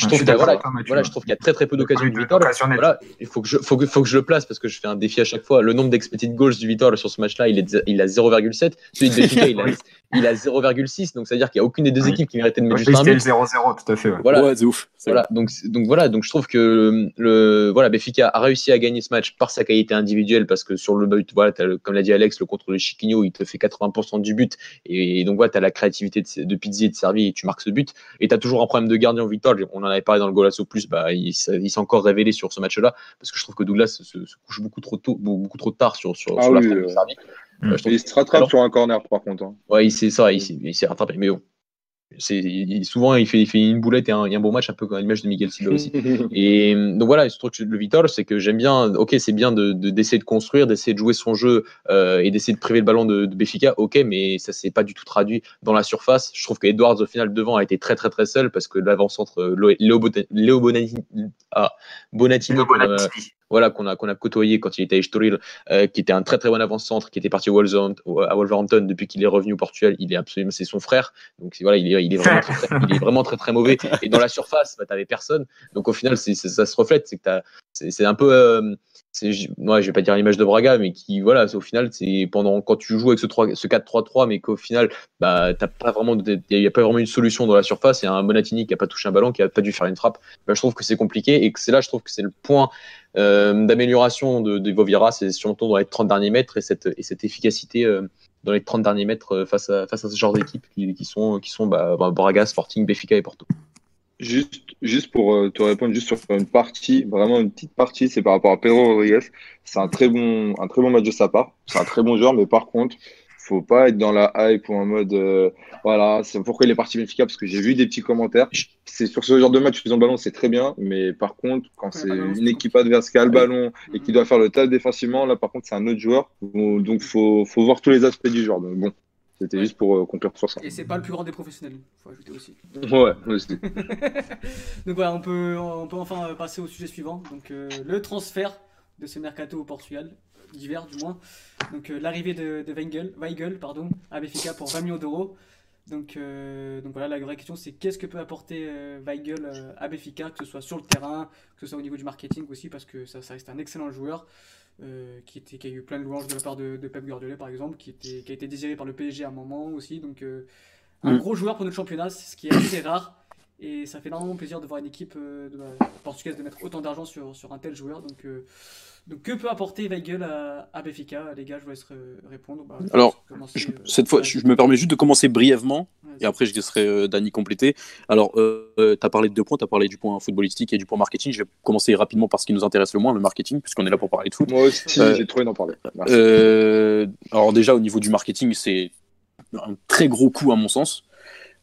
Je trouve qu'il a- voilà, voilà, je trouve qu'il y a très très peu d'occasions du Vitor. Voilà, il faut que, je, faut, que, faut que je le place parce que je fais un défi à chaque fois. Le nombre d'expected goals du Vitor sur ce match-là, il est il a 0,7. Celui de Benfica, il a, il a 0,6. Donc ça veut dire qu'il n'y a aucune des deux Oui. équipes qui méritait de mettre juste un but. 0-0, tout à fait. ouais. Voilà, Ouais, c'est ouf. Voilà, donc, donc voilà, donc je trouve que le voilà, Benfica a réussi à gagner ce match par sa qualité individuelle parce que sur le but, voilà, t'as le- comme l'a dit Alex, le contrôle de Chiquinho, il te fait 80% du but et, donc voilà, tu as la créativité de, de Pizzi et de Servi et tu marques ce but et tu as toujours un problème de gardien au Vitor, on en avait parlé dans le Golasso plus, bah il, s'est- il s'est encore révélé sur ce match-là parce que je trouve que Douglas se, se couche beaucoup trop tôt, beaucoup trop tard sur sur, Ah sur la frappe euh. Euh, il se rattrape Alors- sur un corner par contre. hein. Ouais, il s'est ça, il s'est rattrapé. Mais bon, c'est il- souvent il fait, il fait une boulette et un, un bon match, un peu comme l'image de Miguel Silva aussi. Et euh, donc voilà, je trouve que le Vitor, c'est que j'aime bien. Ok, c'est bien de de- d'essayer de, construire, d'essayer de jouer son jeu euh, et d'essayer de priver le ballon de, de Béfica. Ok, mais ça s'est pas du tout traduit dans la surface. Je trouve que Edwards au final devant a été très très très seul parce que l'avant-centre euh, Léo, Léo Bonatini, ah, Bonatini, qu'on a- voilà qu'on a qu'on a côtoyé quand il était à Estoril, euh, qui était un très très bon avant-centre, qui était parti à Wolverhampton depuis qu'il est revenu au Portugal. Il est absolument, c'est son frère, donc voilà, il est, il est vraiment très, très- il est vraiment très très mauvais. Et dans la surface, bah, t'avais personne. Donc au final, c'est, ça se reflète, c'est que t'as, c'est, c'est un peu, euh, ouais, je vais pas dire l'image de Braga, mais qui voilà, au final, c'est pendant quand tu joues avec ce 3, ce 4-3-3, mais qu'au final, bah t'as pas vraiment, il y a pas vraiment une solution dans la surface. Il y a un Bonatini qui a pas touché un ballon, qui a pas dû faire une frappe. Bah, je trouve que c'est compliqué et que c'est là, je trouve que c'est le point euh, d'amélioration de, de Vovira, c'est surtout dans les 30 derniers mètres et cette, et cette efficacité euh, dans les 30 derniers mètres euh, face, à, ce genre d'équipe qui, sont, qui sont bah, bah, Braga, Sporting, Benfica et Porto. Juste, juste pour euh, te répondre, juste sur une partie, vraiment une petite partie, c'est par rapport à Pedro Rodriguez. C'est un très bon, un très bon match de sa part. C'est un très bon joueur, mais par contre, faut pas être dans la hype ou en mode, euh, voilà, c'est pourquoi il est parti Benfica, parce que j'ai vu des petits commentaires. C'est sur ce genre de match, faisant le ballon, c'est très bien, mais par contre, quand c'est une équipe adverse qui a le ballon et qui Mhm. doit faire le taf défensivement, là, par contre, c'est un autre joueur. Donc, faut, faut voir tous les aspects du joueur. Donc, bon, c'était Ouais. juste pour euh, conclure sur ça. Et c'est pas le plus grand des professionnels, faut ajouter aussi. Ouais, aussi. donc voilà, on peut, on peut enfin euh, passer au sujet suivant. Donc euh, le transfert de ce mercato au Portugal, d'hiver du moins. Donc euh, l'arrivée de, de Weigl, pardon, à Benfica pour 20 millions d'euros. Donc, euh, donc voilà, la vraie question c'est qu'est-ce que peut apporter euh, à Benfica, que ce soit sur le terrain, que ce soit au niveau du marketing aussi, parce que ça, ça reste un excellent joueur. Euh, qui, était, qui a eu plein de louanges de la part de, de Pep Guardiola par exemple, qui, était, qui a été désiré par le PSG à un moment aussi. Donc euh, un Mm. gros joueur pour notre championnat, c'est ce qui est assez rare. Et ça fait énormément plaisir de voir une équipe euh, de la- portugaise de mettre autant d'argent sur, sur un tel joueur. Donc, euh, donc que peut apporter Weigl à, à Benfica? Les gars, je vous laisse répondre. Bah, Alors, commencer, Je- euh, cette fois, je, me permets juste de commencer brièvement et après je laisserai euh, Dany compléter. Alors, euh, tu as parlé de deux points, tu as parlé du point footballistique et du point marketing. Je vais commencer rapidement par ce qui nous intéresse le moins, le marketing, puisqu'on est là pour parler de foot. Moi aussi, Euh, j'ai trouvé d'en parler. Merci. Euh, alors déjà au niveau du marketing, c'est un très gros coup à mon sens.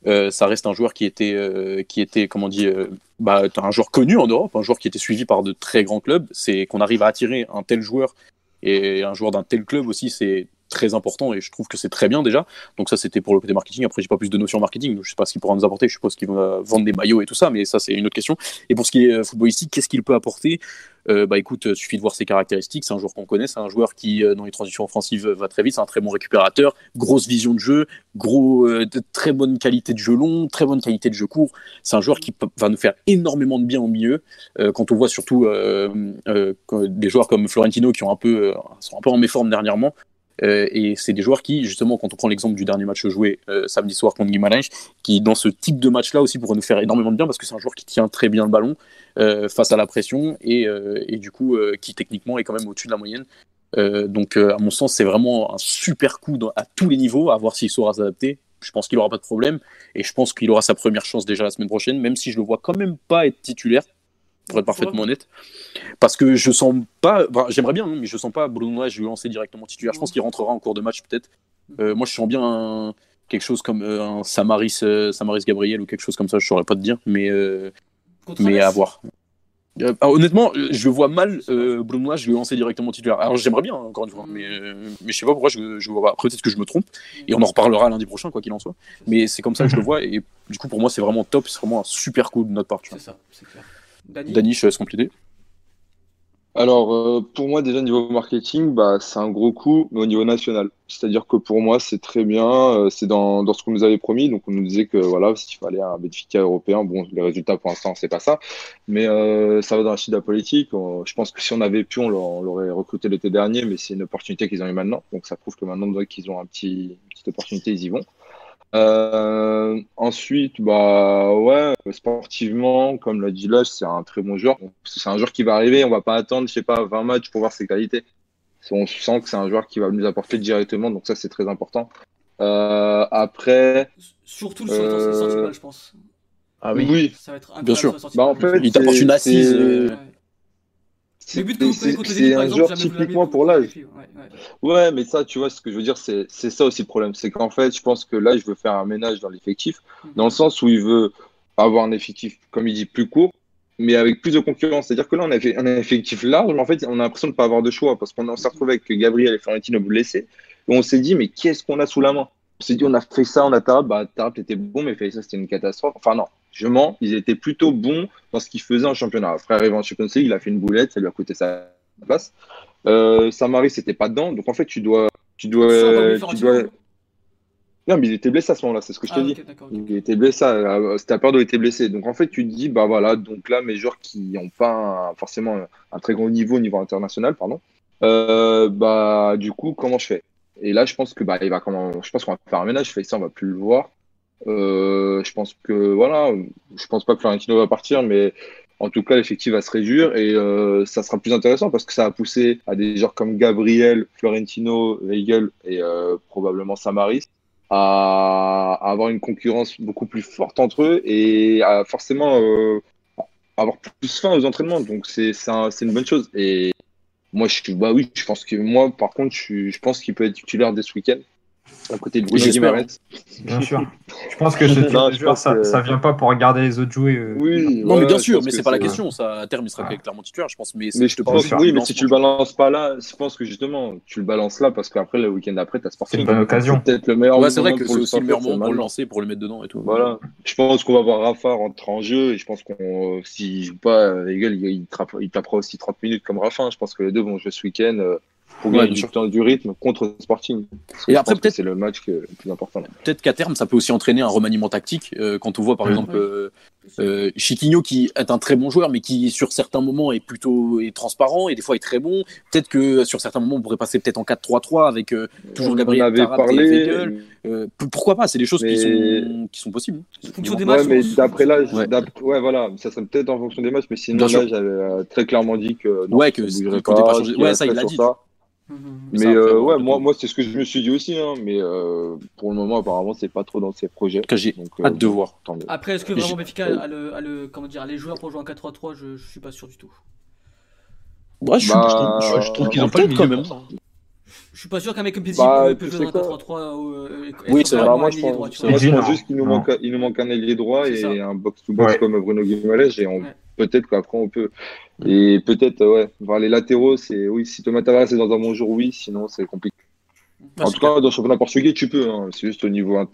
Euh, ça reste un joueur qui était, euh, qui était comment on dit, euh, bah, un joueur connu en Europe, un joueur qui était suivi par de très grands clubs. C'est qu'on arrive à attirer un tel joueur et un joueur d'un tel club aussi, c'est très important et je trouve que c'est très bien déjà. Donc ça c'était pour le côté marketing. Après j'ai pas plus de notions marketing, donc je sais pas ce qu'il pourra nous apporter. Je suppose qu'il va vendre des maillots et tout ça, mais ça c'est une autre question. Et pour ce qui est footballistique, qu'est-ce qu'il peut apporter? Bah écoute, suffit de voir ses caractéristiques. C'est un joueur qu'on connaît, c'est un joueur qui euh, dans les transitions offensives va très vite, c'est un très bon récupérateur, grosse vision de jeu, euh, de très bonne qualité de jeu long, très bonne qualité de jeu court. C'est un joueur qui va nous faire énormément de bien au milieu. Euh, quand on voit surtout euh, euh, des joueurs comme Florentino qui ont un peu, euh, sont un peu en méforme dernièrement. Euh, et c'est des joueurs qui, justement, quand on prend l'exemple du dernier match joué euh, samedi soir contre Guimarães, qui dans ce type de match-là aussi pourrait nous faire énormément de bien parce que c'est un joueur qui tient très bien le ballon euh, face à la pression et, du coup qui techniquement est quand même au-dessus de la moyenne. Donc à mon sens c'est vraiment un super coup à tous les niveaux, à voir s'il saura s'adapter. Je pense qu'il aura pas de problème et je pense qu'il aura sa première chance déjà la semaine prochaine, même si je le vois quand même pas être titulaire, pour être parfaitement honnête. Parce que je sens pas, enfin, j'aimerais bien, hein, mais je sens pas Bruno Lage lui lancer directement titulaire. Je pense qu'il rentrera en cours de match peut-être. Euh, moi je sens bien un- quelque chose comme euh, un Samaris, euh, Samaris Gabriel ou quelque chose comme ça, je saurais pas te dire, mais mais à voir. Ah, honnêtement, je vois mal Bruno Lage lui lancer directement titulaire. Alors j'aimerais bien, hein, encore une fois, Mm. mais, mais je sais pas pourquoi je, je vois pas. Après, peut-être que je me trompe, et on en reparlera lundi prochain, quoi qu'il en soit. Mais c'est comme ça que je le vois, et du coup, pour moi, c'est vraiment top, c'est vraiment un super coup de notre part. C'est ça, c'est clair. Dani, Dani, je te laisse compléter. Alors, euh, pour moi, déjà, niveau marketing, bah, c'est un gros coup, mais au niveau national. C'est-à-dire que pour moi, c'est très bien, euh, c'est dans, dans ce qu'on nous avait promis. Donc, on nous disait que voilà, s'il fallait un Benfica européen, bon, les résultats pour l'instant, c'est pas ça. Mais euh, ça va dans la chida politique. On- je pense que si on avait pu, on l'a- on l'aurait recruté l'été dernier, mais c'est une opportunité qu'ils ont eu maintenant. Donc, ça prouve que maintenant qu'ils ont un petit, une petite opportunité, ils y vont. Euh, ensuite, bah ouais, sportivement, comme l'a dit Lage, c'est un très bon joueur. C'est un joueur qui va arriver, on va pas attendre, je sais pas, 20 matchs pour voir ses qualités. On sent que c'est un joueur qui va nous apporter directement, donc ça c'est très important. Euh, après, surtout le Euh, balle, je pense. Ah oui, Ça va être Bien sûr. bah en fait, Il t'apporte une assise, euh, Ouais. C'est- un exemple, joueur typiquement pour l'âge. Ouais, ouais. Ouais, mais ça, tu vois, ce que je veux dire, c'est ça aussi le problème. C'est qu'en fait, je pense que là, je veux faire un ménage dans l'effectif, dans le sens où il veut avoir un effectif, comme il dit, plus court, mais avec plus de concurrence. C'est-à-dire que là, on a fait un effectif large, mais en fait, on a l'impression de ne pas avoir de choix, parce qu'on s'est retrouvé avec Gabriel et Florentino blessés, et on s'est dit, mais qu'est-ce qu'on a sous la main? On s'est dit, on a fait ça, on a Tarab, bah Tarab était bon, mais fait ça, c'était une catastrophe. Enfin non, je mens, ils étaient plutôt bons dans ce qu'ils faisaient en championnat. Après, arrivé en Champions League, il a fait une boulette, ça lui a coûté sa place. Euh, Samaris, c'était pas dedans, donc en fait, tu dois, tu dois, tu dois. Non, mais il était blessé à ce moment-là, c'est ce que je Ah, ok, d'accord, ok. Il était blessé, euh, c'était à peur il était blessé. Donc en fait, tu te dis, bah voilà, donc là, mes joueurs qui n'ont pas un- forcément un, un très grand niveau au niveau international, pardon, euh, bah du coup, comment je fais? Et là, je pense que bah il va comment, je pense qu'on va faire un ménage. Ça, on va plus le voir. Euh, je pense que voilà, je pense pas que Florentino va partir, mais en tout cas, l'effectif va se réduire et euh, ça sera plus intéressant parce que ça a poussé à des joueurs comme Gabriel, Florentino, Weigel et euh, probablement Samaris à, avoir une concurrence beaucoup plus forte entre eux et à forcément euh, avoir plus faim aux entraînements. Donc c'est un- une bonne chose. Et moi, je, bah oui, je pense que moi, par contre, je, je pense qu'il peut être titulaire dès ce week-end à côté de Bruno. Guimaraes. Bien sûr. Je pense que ce type Non, de je joueur, pense ça, que- ça vient pas pour regarder les autres jouer. euh. Oui, Non, mais bien sûr, mais c'est pas la question. Ça, à terme, il sera Ah. clairement titulaire, je pense. Mais, Mais je te pense, oui, mais si tu le balances pas là, je pense que justement, tu le balances là parce qu'après le week-end d'après, t'as Sporting. C'est une bonne occasion. C'est peut-être le meilleur Ouais, c'est vrai moment que pour c'est aussi le meilleur moment pour le lancer, pour le mettre dedans et tout. Voilà. Je pense qu'on va voir Rafa rentrer en jeu et je pense qu'on, euh, s'il joue pas, euh, il, tapera aussi 30 minutes comme Rafa. Je pense que les deux vont jouer ce week-end euh, pour Ouais, gagner du rythme contre Sporting. Que Et après, que peut-être- c'est le match que- le plus important. là. peut-être qu'à terme, ça peut aussi entraîner un remaniement tactique. euh, quand on voit, par exemple, euh, euh, Chiquinho, qui est un très bon joueur, mais qui, sur certains moments, est plutôt est transparent et des fois est très bon. Peut-être que sur certains moments, on pourrait passer peut-être en 4-3-3 avec euh, toujours On Gabriel avait Tarap et parlé. Weigel. euh, p- pourquoi pas? C'est des choses qui, Mais- sont, qui sont possibles. En fonction des Ouais, matchs. mais on- d'après l'âge, Ouais. ouais, voilà, ça serait peut-être en fonction des matchs, mais sinon là, j'avais euh, très clairement dit que non, Ouais, que comptait pas qu'il Ouais, ça, il l'a dit. ça. Mhm. Mais euh, ouais, moi, moi c'est ce que je me suis dit aussi, hein, mais euh, pour le moment, apparemment, c'est pas trop dans ses projets. En cas, j'ai Donc, hâte de voir. tant mieux. Après, est-ce que vraiment Benfica a le, a le- comment dire, les joueurs pour jouer en 4-3-3 je, je suis pas sûr du tout. Ouais, je, Bah, je trouve- je- Je trouve qu'ils euh, ont pas le peut-être quand milieu même. Je suis pas sûr qu'un mec comme Pizzi Bah, peut, jouer sais dans un quoi 3-3. euh, Oui, c'est vrai. moi, un je ailier droit, pense, tu vois. moi, je pense juste qu'il nous, manque, il nous manque un ailier droit et un box-to-box comme Bruno Guimaraes. Et on-. Peut-être qu'après, on peut. Et peut-être, ouais, voir les latéraux, c'est oui, si Thomas Tavares est dans un bon jour, oui, sinon c'est compliqué. En c'est tout cas, dans le championnat portugais, tu peux. hein. C'est juste au niveau. euh,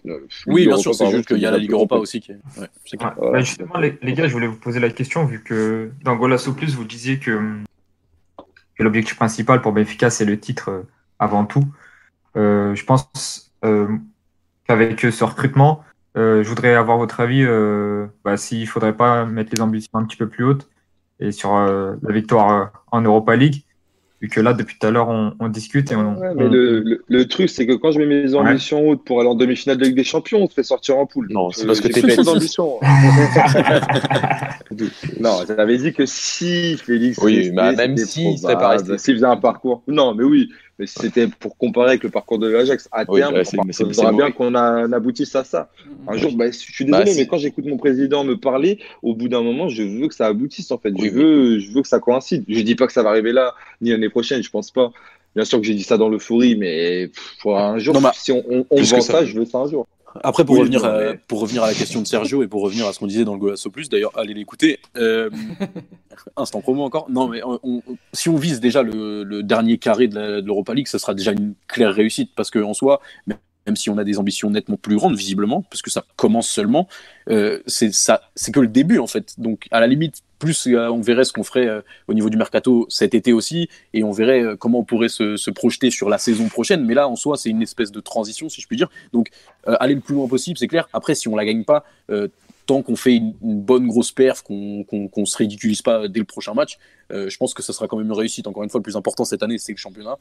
Oui, Ligue bien sûr, c'est juste qu'il y a la c'est Ligue Europa aussi. Qui est... ouais, c'est clair. Ouais. Ouais. Bah, justement, les, les gars, je voulais vous poser la question, vu que dans Golasso Plus, vous disiez que, que l'objectif principal pour Benfica, c'est le titre euh, avant tout. Euh, je pense euh, qu'avec ce recrutement, euh, je voudrais avoir votre avis euh, bah, s'il ne faudrait pas mettre les ambitions un petit peu plus hautes et sur euh, la victoire euh, en Europa League, vu que là, depuis tout à l'heure, on, on discute et on. Ouais, mais on- le, le, le truc, c'est que quand je mets mes Ouais. ambitions hautes pour aller en demi-finale de Ligue des Champions, on se fait sortir en poule. Non, c'est parce que t'es bête. non, j'avais dit que si Félix. Oui, bah, même si, il serait pas resté. S'il faisait un parcours. Non, mais oui. Mais c'était pour comparer avec le parcours de l'Ajax. À Oui, terme, bah, c'est- on faudra bien qu'on aboutisse à ça. Mhm. Un jour, bah, je suis Bah, désolé, mais quand j'écoute mon président me parler, au bout d'un moment, je veux que ça aboutisse en fait. Oui, je, veux, je veux que ça coïncide. Je dis pas que ça va arriver là, ni l'année prochaine, je pense pas. Bien sûr que j'ai dit ça dans l'euphorie, mais pff, pour un jour, Non, si on, on, vend ça. je veux ça un jour. Après, pour, Oui, revenir à, mais- pour revenir à la question de Sergio et pour revenir à ce qu'on disait dans le Golasso Plus, d'ailleurs, allez l'écouter. Euh, instant promo encore. Non, mais on- on- si on vise déjà le, le dernier carré de l'Europa League, ça sera déjà une claire réussite parce qu'en soi, même si on a des ambitions nettement plus grandes, visiblement, parce que ça commence seulement, euh, c'est que le début en fait. Donc, à la limite, plus euh, on verrait ce qu'on ferait euh, au niveau du mercato cet été aussi, et on verrait euh, comment on pourrait se, se projeter sur la saison prochaine. Mais là, en soi, c'est une espèce de transition, si je puis dire. Donc, euh, aller le plus loin possible, c'est clair. Après, si on la gagne pas, euh, tant qu'on fait une, une bonne grosse perf, qu'on qu'on se ridiculise pas dès le prochain match, euh, je pense que ça sera quand même une réussite. Encore une fois, le plus important cette année, c'est le championnat,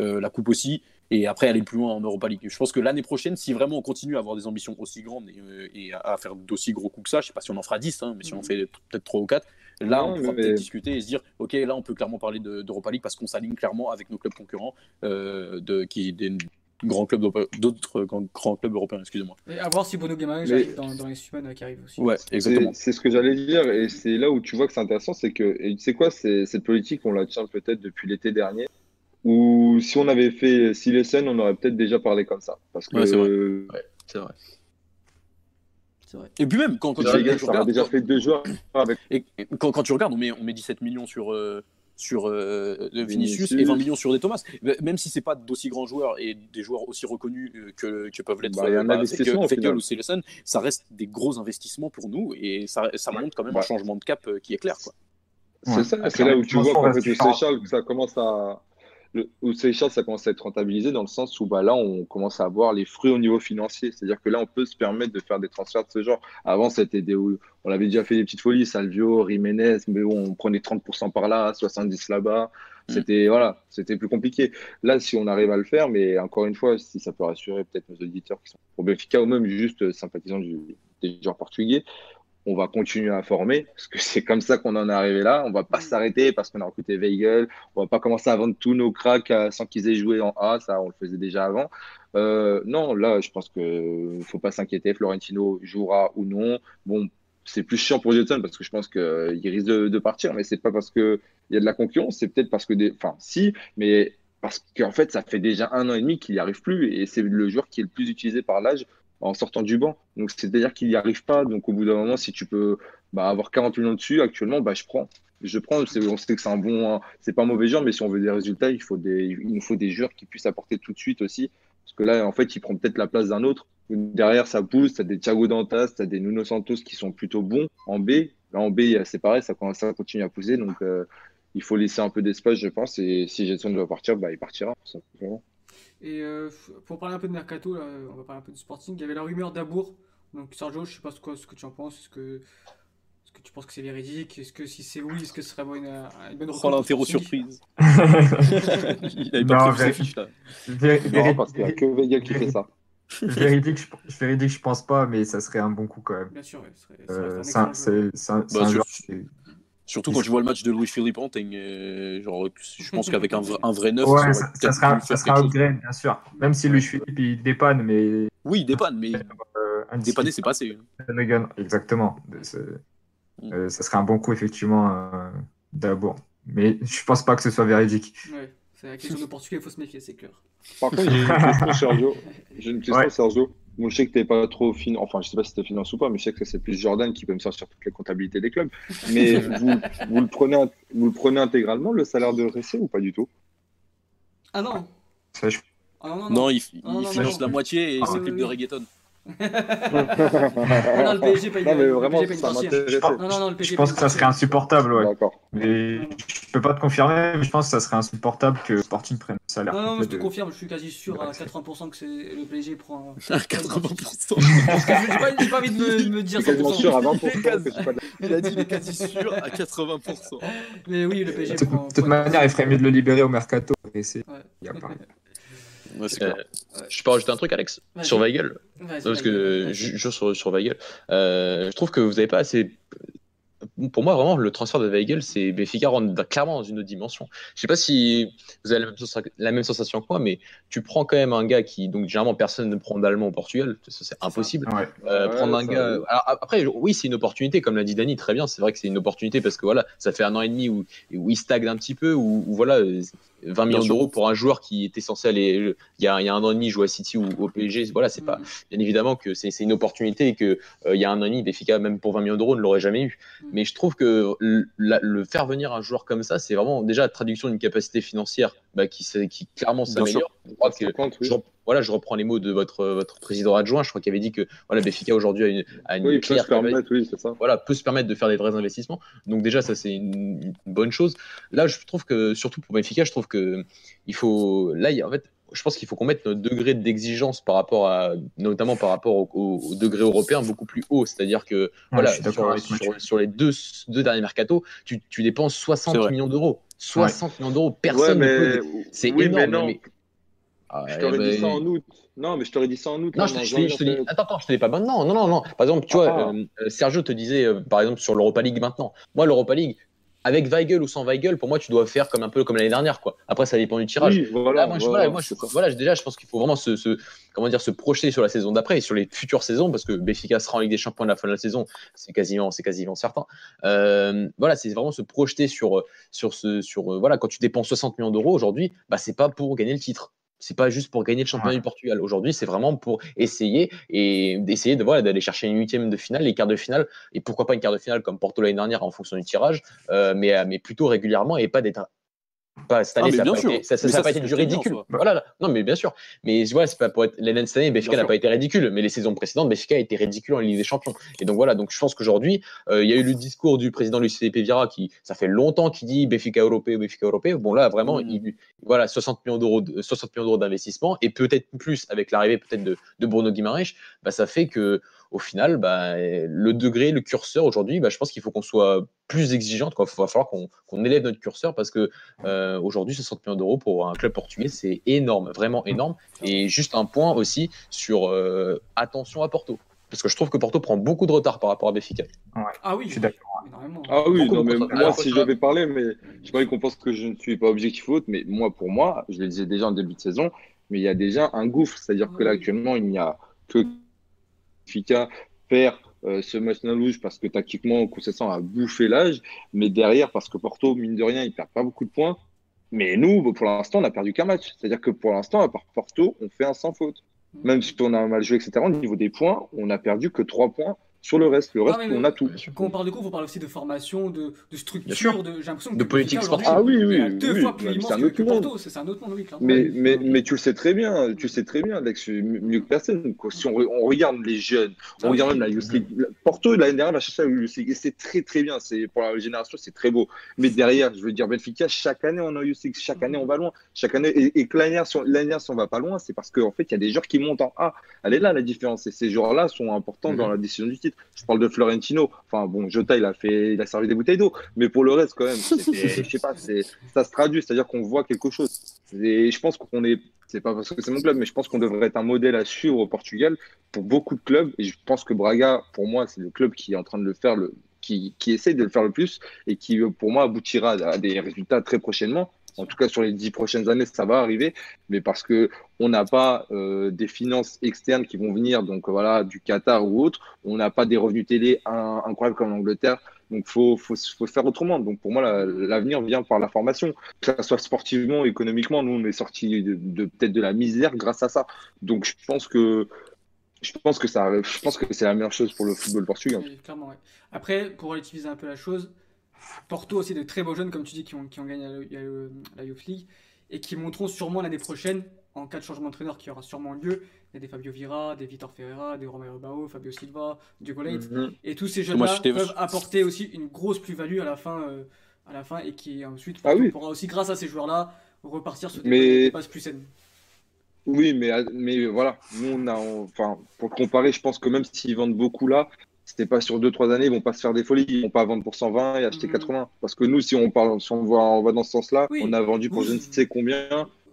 euh, la coupe aussi, et après aller plus loin en Europa League. Je pense que l'année prochaine, si vraiment on continue à avoir des ambitions aussi grandes et, euh, et à, à faire d'aussi gros coups que ça, je sais pas si on en fera 10, hein, mais si on en fait peut-être 3 ou 4, là Non, on pourra mais- peut-être discuter et se dire, ok, là on peut clairement parler de- d'Europa League parce qu'on s'aligne clairement avec nos clubs concurrents, euh, de, qui des grands clubs d'autres grands, grands clubs européens, excusez-moi. Et à voir si Bono Guimaraes Mais- arrive dans, dans les semaines qui arrivent aussi. Ouais, C'est exactement. c'est ce que j'allais dire, et c'est là où tu vois que c'est intéressant, c'est que, et tu sais quoi, cette politique, on la tient peut-être depuis l'été dernier, où si on avait fait Silesen, on aurait peut-être déjà parlé comme ça. Parce que Ouais, c'est vrai. euh, C'est vrai. Vrai. Et puis même, quand, quand, tu, gars, tu regardes, déjà fait deux joueurs avec et- quand, quand tu regardes, on met, on met 17 millions sur, euh, sur euh, Vinicius, Vinicius. et 20 millions sur des Thomas. Même si c'est pas d'aussi grands joueurs et des joueurs aussi reconnus euh, que, que peuvent l'être Bah, bah, ou Célestin, ça reste des gros investissements pour nous et ça, ça montre quand même un changement de cap euh, qui est clair. Quoi. C'est Ouais. ça, c'est là où tu vois qu'en fait, le. Seychelles, que ça commence à. Le, au Seychelles, ça commence à être rentabilisé dans le sens où bah, là, on commence à avoir les fruits au niveau financier. C'est-à-dire que là, on peut se permettre de faire des transferts de ce genre. Avant, c'était des. On avait déjà fait des petites folies, Salvio, Jiménez, mais bon, on prenait 30% par là, 70 là-bas. C'était voilà, c'était plus compliqué. Là, si on arrive à le faire, mais encore une fois, si ça peut rassurer peut-être nos auditeurs qui sont pour Benfica ou même juste sympathisants du, des joueurs portugais, on va continuer à former parce que c'est comme ça qu'on en est arrivé là. On va pas s'arrêter parce qu'on a recruté Weigel. On va pas commencer à vendre tous nos cracks euh, sans qu'ils aient joué en A. Ça, on le faisait déjà avant. Euh, non, là, je pense que faut pas s'inquiéter. Florentino jouera ou non. Bon, c'est plus chiant pour Jetson parce que je pense qu'il risque de, de partir, mais c'est pas parce que il y a de la concurrence, c'est peut-être parce que des, enfin, si, mais parce qu'en fait, ça fait déjà un an et demi qu'il n'y arrive plus et c'est le joueur qui est le plus utilisé par l'âge en sortant du banc. Donc, c'est-à-dire qu'il n'y arrive pas. Donc, au bout d'un moment, si tu peux bah, avoir 40 millions dessus, actuellement, bah, je prends. Je prends, on sait que c'est un bon, c'est pas un mauvais joueur, mais si on veut des résultats, il, faut des, il nous faut des joueurs qui puissent apporter tout de suite aussi. Parce que là, en fait, il prend peut-être la place d'un autre. Derrière, ça pousse. Tu as des Thiago Dantas, tu as des Nuno Santos qui sont plutôt bons en B. Là, en B, c'est pareil, ça, continue à pousser. Donc, euh, il faut laisser un peu d'espace, je pense. Et si Jetson doit partir, bah, il partira. Et euh, pour parler un peu de Mercato, là, on va parler un peu du Sporting. Il y avait la rumeur d'Abour. Donc Sergio, je sais pas ce que, ce que tu en penses. Est-ce que, est-ce que tu penses que c'est véridique? Est-ce que si c'est oui, est-ce que ce serait une, une bonne Oh, l'interro surprise. Il avait pas Non, prévu sa mais- fiche là. Non, parce qu'il n'y a que Weigel qui fait ça. Véridique, je, véridique, je pense pas, mais ça serait un bon coup quand même. Bien sûr, ouais, ce serait, ça Euh, c'est un un, un- Bah, un joueur Surtout quand tu vois le match de Louis Philippe Anting, euh, genre, je pense qu'avec un, vrai- un vrai neuf, Ouais, ça ça, sera, ça sera upgrade, bien sûr. Même si Louis Philippe il dépanne, mais Oui, il dépanne, mais euh, dépanner, c'est passé. Exactement. Mm. euh, ça serait un bon coup, effectivement, euh, d'abord. Mais je pense pas que ce soit véridique. Ouais, C'est la question de Portugal, il faut se méfier, c'est clair. Par contre, j'ai une question, Sergio. J'ai une question, Ouais. Sergio. Je sais que t'es pas trop fin, enfin, je sais pas si t'es finance ou pas, mais je sais que c'est plus Jordan qui peut me sortir toutes les comptabilités des clubs. Mais vous, vous le prenez, vous le prenez intégralement le salaire de Ressé ou pas du tout? Ah non Ça, je- Ah non, non, Non, il, non, finance non. la moitié et Ah, oui, de reggaeton. Ah non, le PSG paye Non, mais le vraiment, PSG paye une ça m'intéressait. Non, non, non, le PSG je pense que ça serait insupportable, ouais. D'accord. Mais je peux pas te confirmer, mais je pense que ça serait insupportable que Sporting prenne le salaire. Non, non, mais je te de- confirme, je suis quasi sûr à Ouais, c'est- 80% que c'est le PSG prend. 80%. Parce que j'ai pas, j'ai pas envie de me, de me Je dire suis quasiment 100%. sûr à 20% que c'est pas de Il a dit il est quasi sûr à 80%. Mais oui, le PSG De toute, prend. de toute manière, il ferait mieux de le libérer au mercato. Et c'est- Ouais. il y a pas- Ouais, Euh. Je peux rajouter un truc, Alex, sur Weigel? Parce que juste sur, sur Weigel, euh, je trouve que vous n'avez pas assez. Pour moi, vraiment, le transfert de Weigel, c'est Benfica rentre clairement dans une autre dimension. Je sais pas si vous avez la même, sensa- la même sensation que moi, mais tu prends quand même un gars qui, donc généralement, personne ne prend d'allemand au Portugal, c'est impossible. Ouais. Euh, Ouais, prendre un gars. Alors, après, oui, c'est une opportunité, comme l'a dit Dani, très bien. C'est vrai que c'est une opportunité parce que voilà, ça fait un an et demi où, où il stagne un petit peu, où, où, voilà, euh, 20 millions d'euros pour un joueur qui était censé aller. Il y a, il y a un an et demi jouer à City ou au PSG. Voilà, c'est pas. Mm. Bien évidemment que c'est une opportunité et que euh, il y a un an et demi, Benfica, même pour 20 millions d'euros, ne l'aurait jamais eu. Mm. Mais je trouve que le, la- le faire venir un joueur comme ça, c'est vraiment déjà la traduction d'une capacité financière bah, qui, qui clairement s'améliore. Je crois que 50, oui. je, rep- voilà, je reprends les mots de votre, votre président adjoint. Je crois qu'il avait dit que voilà, Benfica aujourd'hui a une, a une Oui, il peut se permettre, oui, c'est ça. voilà, peut se permettre de faire des vrais investissements. Donc déjà, ça c'est une, une bonne chose. Là, je trouve que surtout pour Benfica, je trouve que il faut là, il y a- en fait, je pense qu'il faut qu'on mette notre degré d'exigence par rapport à, notamment par rapport au, au- au degré européen, beaucoup plus haut. C'est-à-dire que Ouais, voilà, sur, les deux, deux derniers mercatos, tu, tu dépenses 60 C'est vrai. millions d'euros. 60 millions d'euros, personne ouais, ne peut. C'est oui, énorme. mais non. mais- Ah, Je t'aurais ben, dit ça en août. Non, mais je t'aurais dit ça en août. non, là, je te, je te dis, je te dis- janvier, attends, attends, je te dis pas maintenant. Non, non, non. Par exemple, tu Ah. vois, euh, euh, Sergio te disait, euh, par exemple, sur l'Europa League maintenant. Moi, l'Europa League, avec Weigel ou sans Weigel, pour moi, tu dois faire comme un peu comme l'année dernière, quoi. Après, ça dépend du tirage. Oui, voilà. Là, moi, moi, déjà, je pense qu'il faut vraiment se, se- comment dire, se projeter sur la saison d'après et sur les futures saisons, parce que Benfica sera en Ligue des Champions à la fin de la saison, c'est quasiment, c'est quasiment certain. Euh, voilà, c'est vraiment se projeter sur, sur ce, sur, voilà, quand tu dépenses 60 millions d'euros aujourd'hui, bah, c'est pas pour gagner le titre. C'est pas juste pour gagner le championnat Ouais. du Portugal. Aujourd'hui, c'est vraiment pour essayer et d'essayer de voilà d'aller chercher une huitième de finale, les quarts de finale et pourquoi pas une quart de finale comme Porto l'année dernière en fonction du tirage, euh, mais euh, mais plutôt régulièrement et pas d'être pas cette Ah, année, mais ça n'a pas été, ça, ça- Mais ça a ça, pas c'est été du bien, ridicule. ça. Voilà, là. non, mais bien sûr. Mais voilà, c'est pas pour être l'année cette année, Benfica n'a pas été ridicule, mais les saisons précédentes, Benfica a été ridicule en Ligue des Champions. Et donc voilà, donc je pense qu'aujourd'hui, euh, il y a eu le discours du président Felipe Vieira qui, ça fait longtemps qu'il dit Benfica européen, Benfica européen. Bon là, vraiment, Mm. il, voilà, 60 millions d'euros, de- 60 millions d'euros d'investissement et peut-être plus avec l'arrivée peut-être de, de Bruno Guimaraes, bah, ça fait que au final, bah, le degré, le curseur aujourd'hui, bah, je pense qu'il faut qu'on soit plus exigeante. Il va falloir qu'on élève notre curseur parce que euh, aujourd'hui, 60 millions d'euros pour un club portugais, c'est énorme, vraiment énorme. Et juste un point aussi sur euh, attention à Porto. Parce que je trouve que Porto prend beaucoup de retard par rapport à Benfica. Ah oui, Je suis d'accord. énormément. Ah oui, non, mais moi, si devais parler, mais je pas qu'on pense que je ne suis pas objectif ou autre, mais moi, pour moi, je le disais déjà en début de saison, mais il y a déjà un gouffre. C'est-à-dire que là, actuellement, il n'y a que Fika perd euh, ce match non rouge parce que tactiquement, Conceição a bouffé l'âge, mais derrière, parce que Porto, mine de rien, il perd pas beaucoup de points. Mais nous, pour l'instant, on a perdu qu'un match. C'est-à-dire que pour l'instant, à part Porto, on fait un sans faute. Même si on a mal joué, etc., au niveau des points, on a perdu que trois points sur le reste. Le reste, Ah, mais- on a tout. Quand on parle de cours, on parle aussi de formation, de, de structure, de, j'ai l'impression que De politique sportive. Ah oui, oui, deux oui, fois oui, plus mais immense c'est un que, autre que monde. Porto, c'est un autre monde, oui, clairement. Mais, mais, mais tu le sais très bien, tu le sais très bien, Alex, mieux que personne. quoi. Si on, re- on regarde les jeunes, on Ah regarde même la Youth League. La- Porto, l'année dernière, va chercher la Youth League. Et c'est très, très bien. C'est, pour la génération, c'est très beau. Mais derrière, je veux dire, Benfica, chaque année, on a Youth League. Chaque année, on va loin. Chaque année, et, et que l'année dernière, si on- l'année dernière, si on va pas loin, c'est parce qu'en fait, il y a des joueurs qui montent en A. Elle est là, la différence. Et ces joueurs-là sont importants Mhm. dans la décision du titre. Je parle de Florentino. Enfin, bon, Jota, il a fait, il a servi des bouteilles d'eau. Mais pour le reste, quand même, je sais pas, ça se traduit. C'est-à-dire qu'on voit quelque chose. Et je pense qu'on est, c'est pas parce que c'est mon club, mais je pense qu'on devrait être un modèle à suivre au Portugal pour beaucoup de clubs. Et je pense que Braga, pour moi, c'est le club qui est en train de le faire, le, qui, qui essaye de le faire le plus et qui, pour moi, aboutira à des résultats très prochainement. En tout cas, sur les dix prochaines années, ça va arriver, mais parce que on n'a pas euh, des finances externes qui vont venir, donc voilà, du Qatar ou autre. On n'a pas des revenus télé in- incroyables comme l'Angleterre. Donc, faut, faut, faire autrement. Donc, pour moi, la- l'avenir vient par la formation, que ce soit sportivement, économiquement. Nous, on est sorti de, de- peut-être de la misère grâce à ça. Donc, je pense que je pense que ça, je pense que c'est la meilleure chose pour le football portugais. Clairement, ouais. Après, pour relativiser un peu la chose, Porto aussi de très beaux jeunes, comme tu dis, qui ont, qui ont gagné la, la- la Youth League et qui monteront sûrement l'année prochaine, en cas de changement d'entraîneur qui aura sûrement lieu. Il y a des Fabio Vira, des Vitor Ferreira, des Romero Bao, Fabio Silva, Diogo Leite. Mhm. Et tous ces jeunes-là peuvent apporter aussi une grosse plus-value à la fin, euh, à la fin et qui ensuite Ah oui. pourra aussi, grâce à ces joueurs-là, repartir sur des, Mais- plus saines. Oui, mais, mais voilà, nous, on a, enfin, pour comparer, je pense que même s'ils vendent beaucoup là, c'était pas sur 2-3 années, ils vont pas se faire des folies, ils vont pas vendre pour 120 et acheter Mhm. 80. Parce que nous, si on parle, si on va, on va dans ce sens-là, Oui. on a vendu pour Oui. je ne sais combien.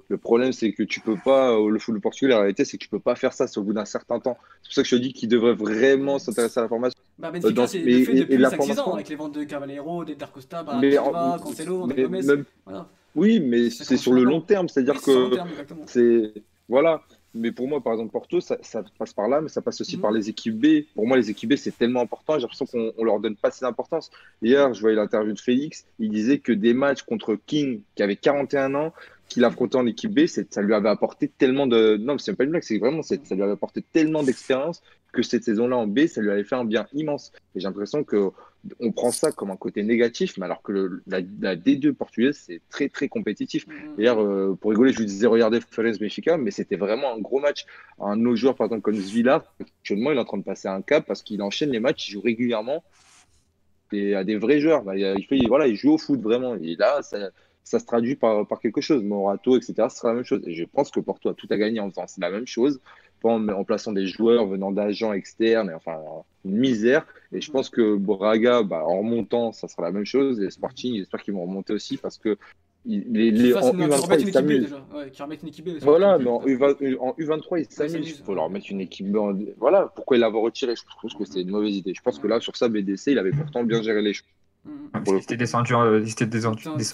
Le problème, c'est que tu peux pas, euh, le football portugais, la réalité, c'est que tu peux pas faire ça c'est au bout d'un certain temps. C'est pour ça que je te dis qu'ils devraient vraiment s'intéresser à la formation. Bah, Benfica, dans- c'est mais- fait et- et depuis la 5-6 ans, avec les ventes de Cavaleiro, des Darcosta, Silva, Cancelo, mais Gomez. même- Voilà. oui, mais c'est sur le long terme, c'est-à-dire Oui, c'est sur le que long terme, exactement. C'est voilà. Mais pour moi, par exemple, Porto, ça, ça passe par là, mais ça passe aussi Mhm. par les équipes B. Pour moi, les équipes B, c'est tellement important. J'ai l'impression qu'on on leur donne pas assez d'importance. Hier, je voyais l'interview de Félix. Il disait que des matchs contre King, qui avait 41 ans, qu'il affrontait en équipe B, ça lui avait apporté tellement de. Non, mais c'est pas une blague, c'est vraiment, ça lui avait apporté tellement d'expérience que cette saison-là en B, ça lui avait fait un bien immense. Et j'ai l'impression que on prend ça comme un côté négatif, mais alors que le- la, la D2 portugaise, c'est très, très compétitif. Mhm. D'ailleurs, euh, pour rigoler, je vous disais regardez Ferenc Benfica, mais c'était vraiment un gros match. Un de nos joueurs, par exemple, comme Zvila, actuellement, il est en train de passer un cap parce qu'il enchaîne les matchs, il joue régulièrement et à des vrais joueurs. Bah, il, fait, voilà, il joue au foot vraiment. Et là, ça, ça se traduit par, par quelque chose. Morato, etc., ce sera la même chose. Et je pense que Porto a tout à gagner en faisant la même chose, pas en, en plaçant des joueurs venant d'agents externes, enfin, une misère. Et je pense que Braga, bah, en remontant, ça sera la même chose. Et Sporting, j'espère qu'ils vont remonter aussi parce que il- les, les, en une- qu'ils U23, remettent ils s'amusent. déjà. Ouais. Voilà, mais en, U20 en U23, ils s'amusent. Il faut leur mettre une équipe B. en- Voilà, pourquoi il l'avoir retiré Je trouve que c'est une mauvaise idée. Je pense que là, sur ça, BDC, il avait pourtant bien géré les choses. Parce euh, ils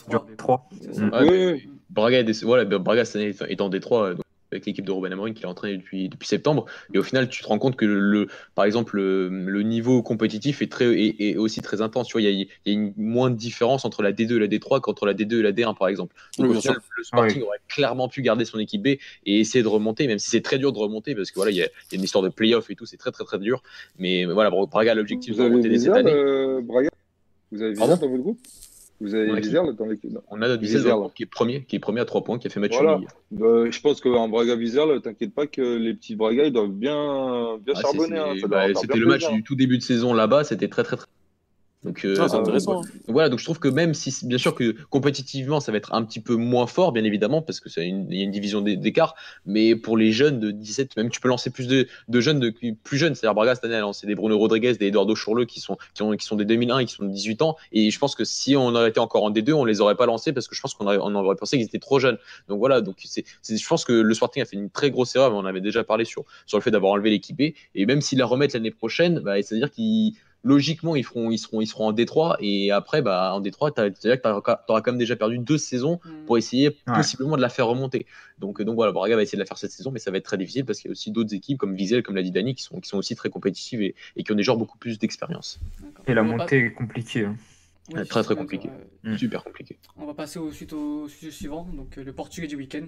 trois. en Détroit. C'est ça. Mm. Ouais, Oui, mais- oui. Braga, voilà, Braga cette année est en Détroit, euh, donc, avec l'équipe de Ruben Amorim qui l'a entraîné depuis, depuis septembre. Et au final, tu te rends compte que le, par exemple, le, le niveau compétitif est, très, est, est aussi très intense. Il y a, y a une moins de différence entre la D2 et la D3 qu'entre la D2 et la D1, par exemple. Donc, Oui, au bien final, le Sporting aurait clairement pu garder son équipe B et essayer de remonter, même si c'est très dur de remonter parce que voilà, il y a, y a une histoire de playoff et tout, c'est très très très dur. Mais, voilà, Braga a l'objectif de remonter dès cette année. euh, Braga? Vous avez Pardon? Dans votre groupe? Vous avez On a qui Vizère dans l'équipe? Non. On a là. qui est premier, qui est premier à 3 points, qui a fait match Voilà. Euh, Je pense qu'en Braga Vizère, là, t'inquiète pas que les petits Braga, ils doivent bien, bien Ah, charbonner. hein. bah, C'était le match du tout début de saison là-bas, c'était très très très. Donc, euh, Ah, c'est euh, intéressant. hein. Voilà, donc je trouve que même si, bien sûr que compétitivement, ça va être un petit peu moins fort, bien évidemment, parce que c'est une, il y a une division d'é- d'écart, mais pour les jeunes de 17, même tu peux lancer plus de, de jeunes de, plus jeunes, c'est-à-dire Braga cette année a lancé des Bruno Rodriguez, des Eduardo Chourleux qui sont, qui, ont, qui sont des 2001 et qui sont de 18 ans, et je pense que si on aurait été encore en D2, on les aurait pas lancés parce que je pense qu'on aurait, on aurait pensé qu'ils étaient trop jeunes. Donc voilà, donc c'est, je pense que le Sporting a fait une très grosse erreur, mais on avait déjà parlé sur, sur le fait d'avoir enlevé l'équipe B, et même s'ils la remettent l'année prochaine, bah, c'est-à-dire qu'ils logiquement, ils, feront, ils, seront, ils seront en Détroit. Et après, bah, en Détroit, c'est-à-dire que tu auras quand même déjà perdu deux saisons Mhm. pour essayer Ouais. possiblement de la faire remonter. Donc, donc voilà, Braga va essayer de la faire cette saison, mais ça va être très difficile parce qu'il y a aussi d'autres équipes comme Wiesel, comme l'a dit Dani, qui sont, qui sont aussi très compétitives et, et qui ont des joueurs beaucoup plus d'expérience. Et la montée est compliquée. hein. Oui, très, très d'accord, compliqué. ouais. Mm. Super compliqué. On va passer au, suite au sujet suivant, donc euh, le Portugais du week-end.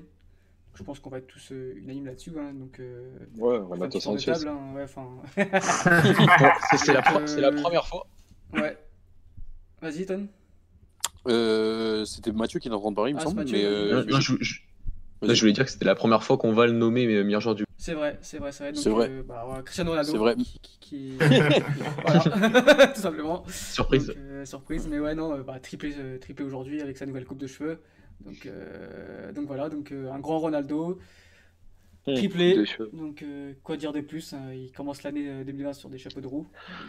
Je pense qu'on va être tous euh, unanimes là-dessus. hein, donc, euh, Ouais, Renato Sanchez. table, hein, ouais, enfin, C'est la, euh, première fois. ouais. Vas-y, Ton. Euh, C'était Mathieu qui est en train de parler, il me Ah, semble. c'est Mathieu, mais, euh, Non, je- non, je, je- vas-y. là, je voulais dire que c'était la première fois qu'on va le nommer mais meilleur joueur du C'est vrai, c'est vrai, c'est vrai. C'est vrai. euh, bah, voilà, Cristiano Ronaldo. C'est vrai. Qui, qui- voilà, tout simplement. surprise. Donc, euh, surprise, mais ouais, non, bah, triplé, triplé aujourd'hui avec sa nouvelle coupe de cheveux. Donc, euh, donc voilà, donc euh, un grand Ronaldo, triplé. Des cheveux. Donc euh, quoi dire de plus hein, Il commence l'année euh, 2020 sur des chapeaux de roue.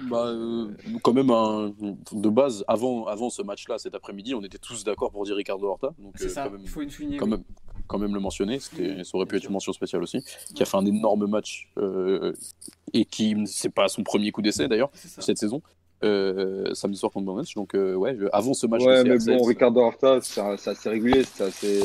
Bah, euh, quand même, un- de base, avant, avant ce match-là, cet après-midi, on était tous d'accord pour dire Ricardo Horta. Donc, C'est euh, ça, quand même, il faut une souligner. quand oui. même, quand même le mentionner. C'était, ça aurait pu être une mention spéciale aussi. Qui a fait un énorme match euh, et qui, c'est pas son premier coup d'essai d'ailleurs, cette saison. Euh, samedi soir contre Bournemouth. Donc, euh, ouais, avant ce match Ouais, mais CR7, bon, Ricardo Horta, c'est assez régulier. C'est assez,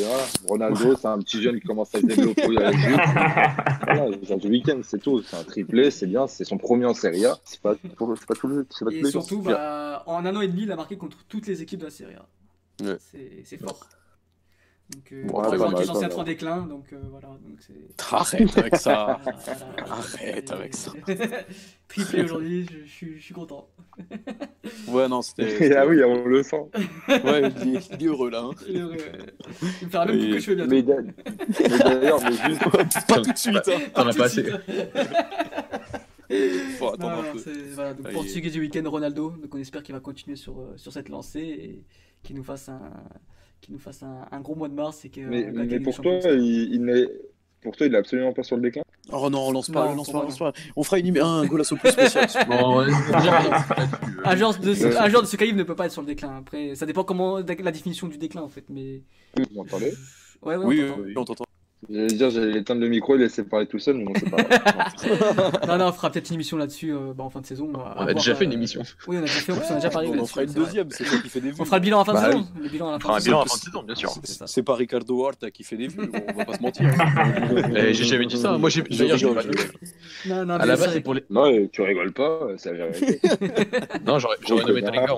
voilà. Ronaldo, c'est un petit jeune qui commence à se développer avec lui. Voilà, du week-end, c'est tout. C'est un triplé, c'est bien. C'est son premier en Serie A. C'est pas, pour- c'est pas tout le. c'est pas Et surtout, bah, en un an et demi, il a marqué contre toutes les équipes de la Serie A. Ouais. C'est c'est fort. Donc, euh, Bon, après, censé pas être en mal. déclin, donc euh, voilà. Donc. Arrête avec ça. Arrête avec ça. Triplé aujourd'hui, je, je suis- je suis content. Ouais, non, c'était. ah oui, on le sent. Ouais, il est, il est heureux là. Hein. Il est heureux. Il me fera même que je fais bientôt. Mais d'a- mais d'ailleurs, mais juste, Pas tout de suite. Hein. T'en Tout as de pas suite. Faut attendre non, un peu. voilà, donc Portugais du week-end, Ronaldo. Donc on espère qu'il va continuer sur, euh, sur cette lancée et qu'il nous fasse un, qu'il nous fasse un, un gros mois de mars et que mais, on mais gagne pour toi, il, il n'est. Pour toi, il est absolument pas sur le déclin? Oh non, lance pas, Non, lance pas, lance pas. On fera une, un golasso plus spécial. Bon, ouais, Un joueur de, ce- Ouais. un joueur de ce calibre ne peut pas être sur le déclin. Après, ça dépend comment la définition du déclin en fait, mais. Vous m'entendez Ouais, ouais, on Oui, t'entend. oui, on t'entend. J'allais dire, j'allais éteindre le micro et laisser parler tout seul, mais non, c'est pas grave. Non, non, on fera peut-être une émission là-dessus euh, bah, en fin de saison. on a déjà fait une émission. Oui, on a déjà fait, en on a déjà parlé. On en fera une deuxième, c'est toi qui fais des vues. On fera le bilan la fin Bah de saison. Le bilan à la On fin fera un de bilan saison. la fin de saison, bien sûr. C'est pas Ricardo Horta qui fait des vues, on va pas se mentir. hein. Eh, J'ai jamais dit ça. Moi, j'ai rigole. Non, non, À la c'est base, vrai c'est pour les. Non, tu rigoles pas, c'est la vérité. Non, j'aurais nommé Tringa.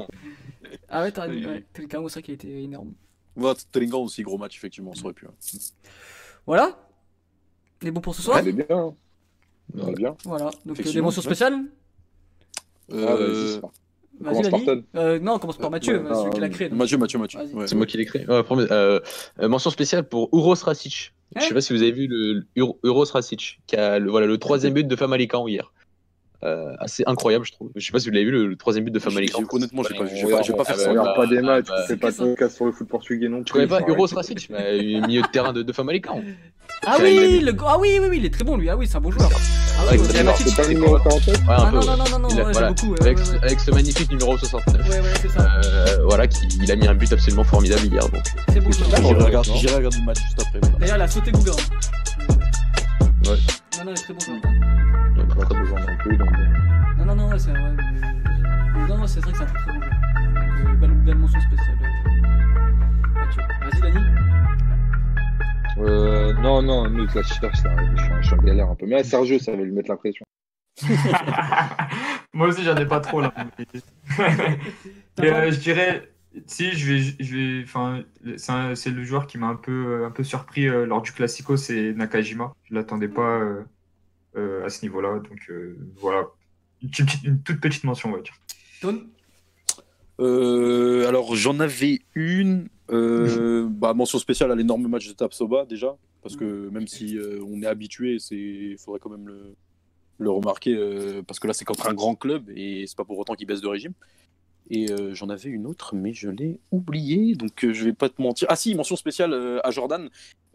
Ah ouais, ouais, Telka, c'est vrai qu'il était énorme. Tringan aussi, gros match, effectivement, ça aurait pu. Voilà. On est bon pour ce soir Elle est bien. hein. Elle est bien. Voilà. Donc, euh, des mentions spéciales Ah, vas-y, Euh, c'est pas- Vas-y, Commence par. Euh, non, on commence par Mathieu, Ouais, celui qui l'a créé. donc. Mathieu, Mathieu, Mathieu. Ouais. C'est moi qui l'ai créé. Ouais, euh, euh, mention spéciale pour Uros Rasic. Je sais Hein pas si vous avez vu le, le Ur- Uros Rasic, qui a le, voilà, le troisième but de Famalicão hier. Euh, assez incroyable, je trouve. Je sais pas si vous l'avez vu, le, le troisième but de Famalicão. J'ai- Honnêtement, j'ai pas vu. On Je vais pas, vais pas faire ça. on regarde bah, pas des matchs, bah, tu fais pas de c'est podcast sur le foot portugais non plus. Tu connais pas faut Uros arrêter. Rasic bah, Milieu de terrain de, de Famalicão. Ah oui, le... ah oui, oui, oui, il est très bon lui. Ah oui, c'est un bon joueur. Ah Ouais, oui, il on dirait s'appelle Matic. C'est pas le numéro 47 Ouais, un Ah peu. non, non, non, non, non, Il a- ouais, voilà. j'aime beaucoup. ouais, avec, ouais, ce- ouais. avec ce magnifique numéro 69. Ouais, ouais, c'est ça. Euh, voilà, qui, il a mis un but absolument formidable hier. Donc, C'est. J'irai regarder, le match juste après. voilà. D'ailleurs, il a sauté Gouga. Ouais. Non, non, il est très bon joueur. Pas très besoin non plus, donc, Non, non, non, ouais, c'est ouais, mais- Non, non, c'est vrai que c'est un très très bon joueur. Donc, euh, belle, belle mention spéciale. euh. Vas-y, Dani. Euh, non, non, nous, la cherche, là, je suis, en- galère un peu. Mais là, Sergio, ça va lui mettre la pression. Moi aussi, j'en ai pas trop là. Et, euh, je dirais, si je vais, je vais, enfin, c'est un- c'est le joueur qui m'a un peu, un peu surpris euh, lors du Classico, c'est Nakajima. Je l'attendais pas euh, euh, à ce niveau-là, donc euh, voilà, une, petite- une toute petite mention, on va dire. Ton Euh, alors j'en avais une. euh, bah, mention spéciale à l'énorme match de Tapsoba déjà, parce que même si euh, on est habitué, c'est, il faudrait quand même le, le remarquer, euh, parce que là c'est contre un grand club et c'est pas pour autant qu'il baisse de régime. Et euh, j'en avais une autre, mais je l'ai oubliée, donc euh, je vais pas te mentir. Ah si, mention spéciale euh, à Jordan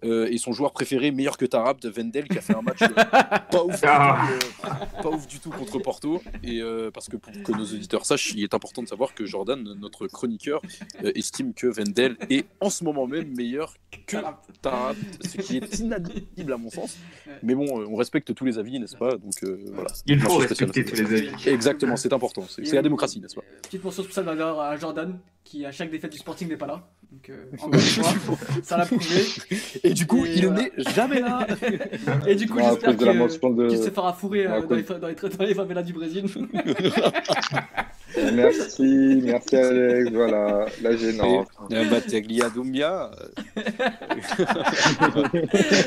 euh, et son joueur préféré, meilleur que Tarab, de Vendel, qui a fait un match euh, pas, ouf du Ah. tout, euh, pas ouf du tout contre Porto. Et euh, parce que pour que nos auditeurs sachent, il est important de savoir que Jordan, notre chroniqueur, euh, estime que Vendel est en ce moment même meilleur que Tarab, ce qui est inadmissible à mon sens. Mais bon, euh, on respecte tous les avis, n'est-ce pas? Donc euh, voilà. Il faut respecter tous les avis. Exactement, c'est important. C'est c'est la démocratie, n'est-ce pas? Petite mention spéciale d'ailleurs à Jordan, qui à chaque défaite du Sporting n'est pas là. Donc, euh, encore une fois, ça l'a prouvé. Et du coup, Et il voilà. n'est jamais là. Et du coup, à j'espère cause de qu'il se fera fourrer euh, dans, les, dans, les, dans les favelas du Brésil. Merci, merci Alex, voilà, la gênante. Battaglia Doumbia.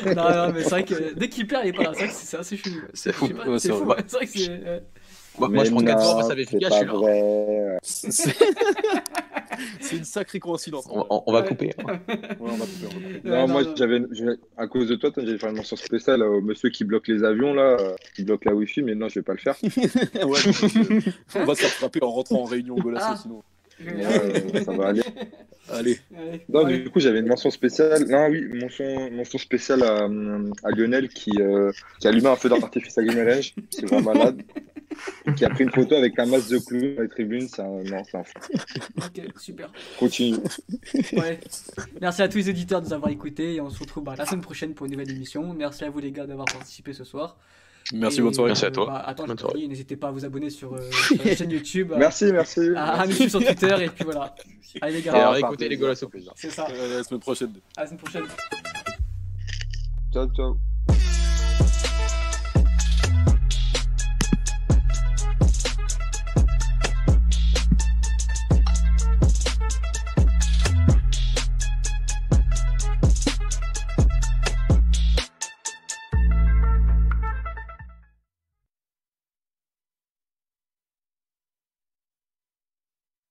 non, non, mais c'est vrai que dès qu'il perd, il est pas là. C'est vrai que c'est c'est assez chelou. C'est fou. C'est fou, c'est vrai que c'est. Moi, moi, je prends Mais 4 non, jours, ça va c'est efficace, je suis là. C'est une sacrée coïncidence. On, on- on va couper. hein. Ouais, on va couper, on va couper. Non, moi, non, j'avais, à cause de toi, j'avais fait une mention spéciale au monsieur qui bloque les avions, là, euh, qui bloque la Wi-Fi, mais non, je vais pas le faire. Ouais, on va se rattraper en rentrant en réunion au Golasso Ah. sinon. Ouais, ça va aller. Allez. Non, du coup, j'avais une mention spéciale. Non, oui, mention, mention spéciale à, à Lionel qui, euh, qui a allumé un feu d'artifice à Guimarães. C'est vraiment malade. Qui a pris une photo avec un masque de clown dans les tribunes. C'est un, non, c'est un fou. Ok, super. Continue. Ouais. Merci à tous les auditeurs de nous avoir écoutés et on se retrouve bah, la semaine prochaine pour une nouvelle émission. Merci à vous les gars d'avoir participé ce soir. Merci, Et, bonne soirée. Merci à toi. bah, attends, Bonne soirée. n'hésitez pas à vous abonner sur, euh, sur la chaîne YouTube, à- Merci, merci. à, à nous suivre sur Twitter, et puis voilà. Allez les gars, alors, par écoutez les plaisir. c'est ça. Euh, À la semaine prochaine. À la semaine prochaine. Ciao, ciao.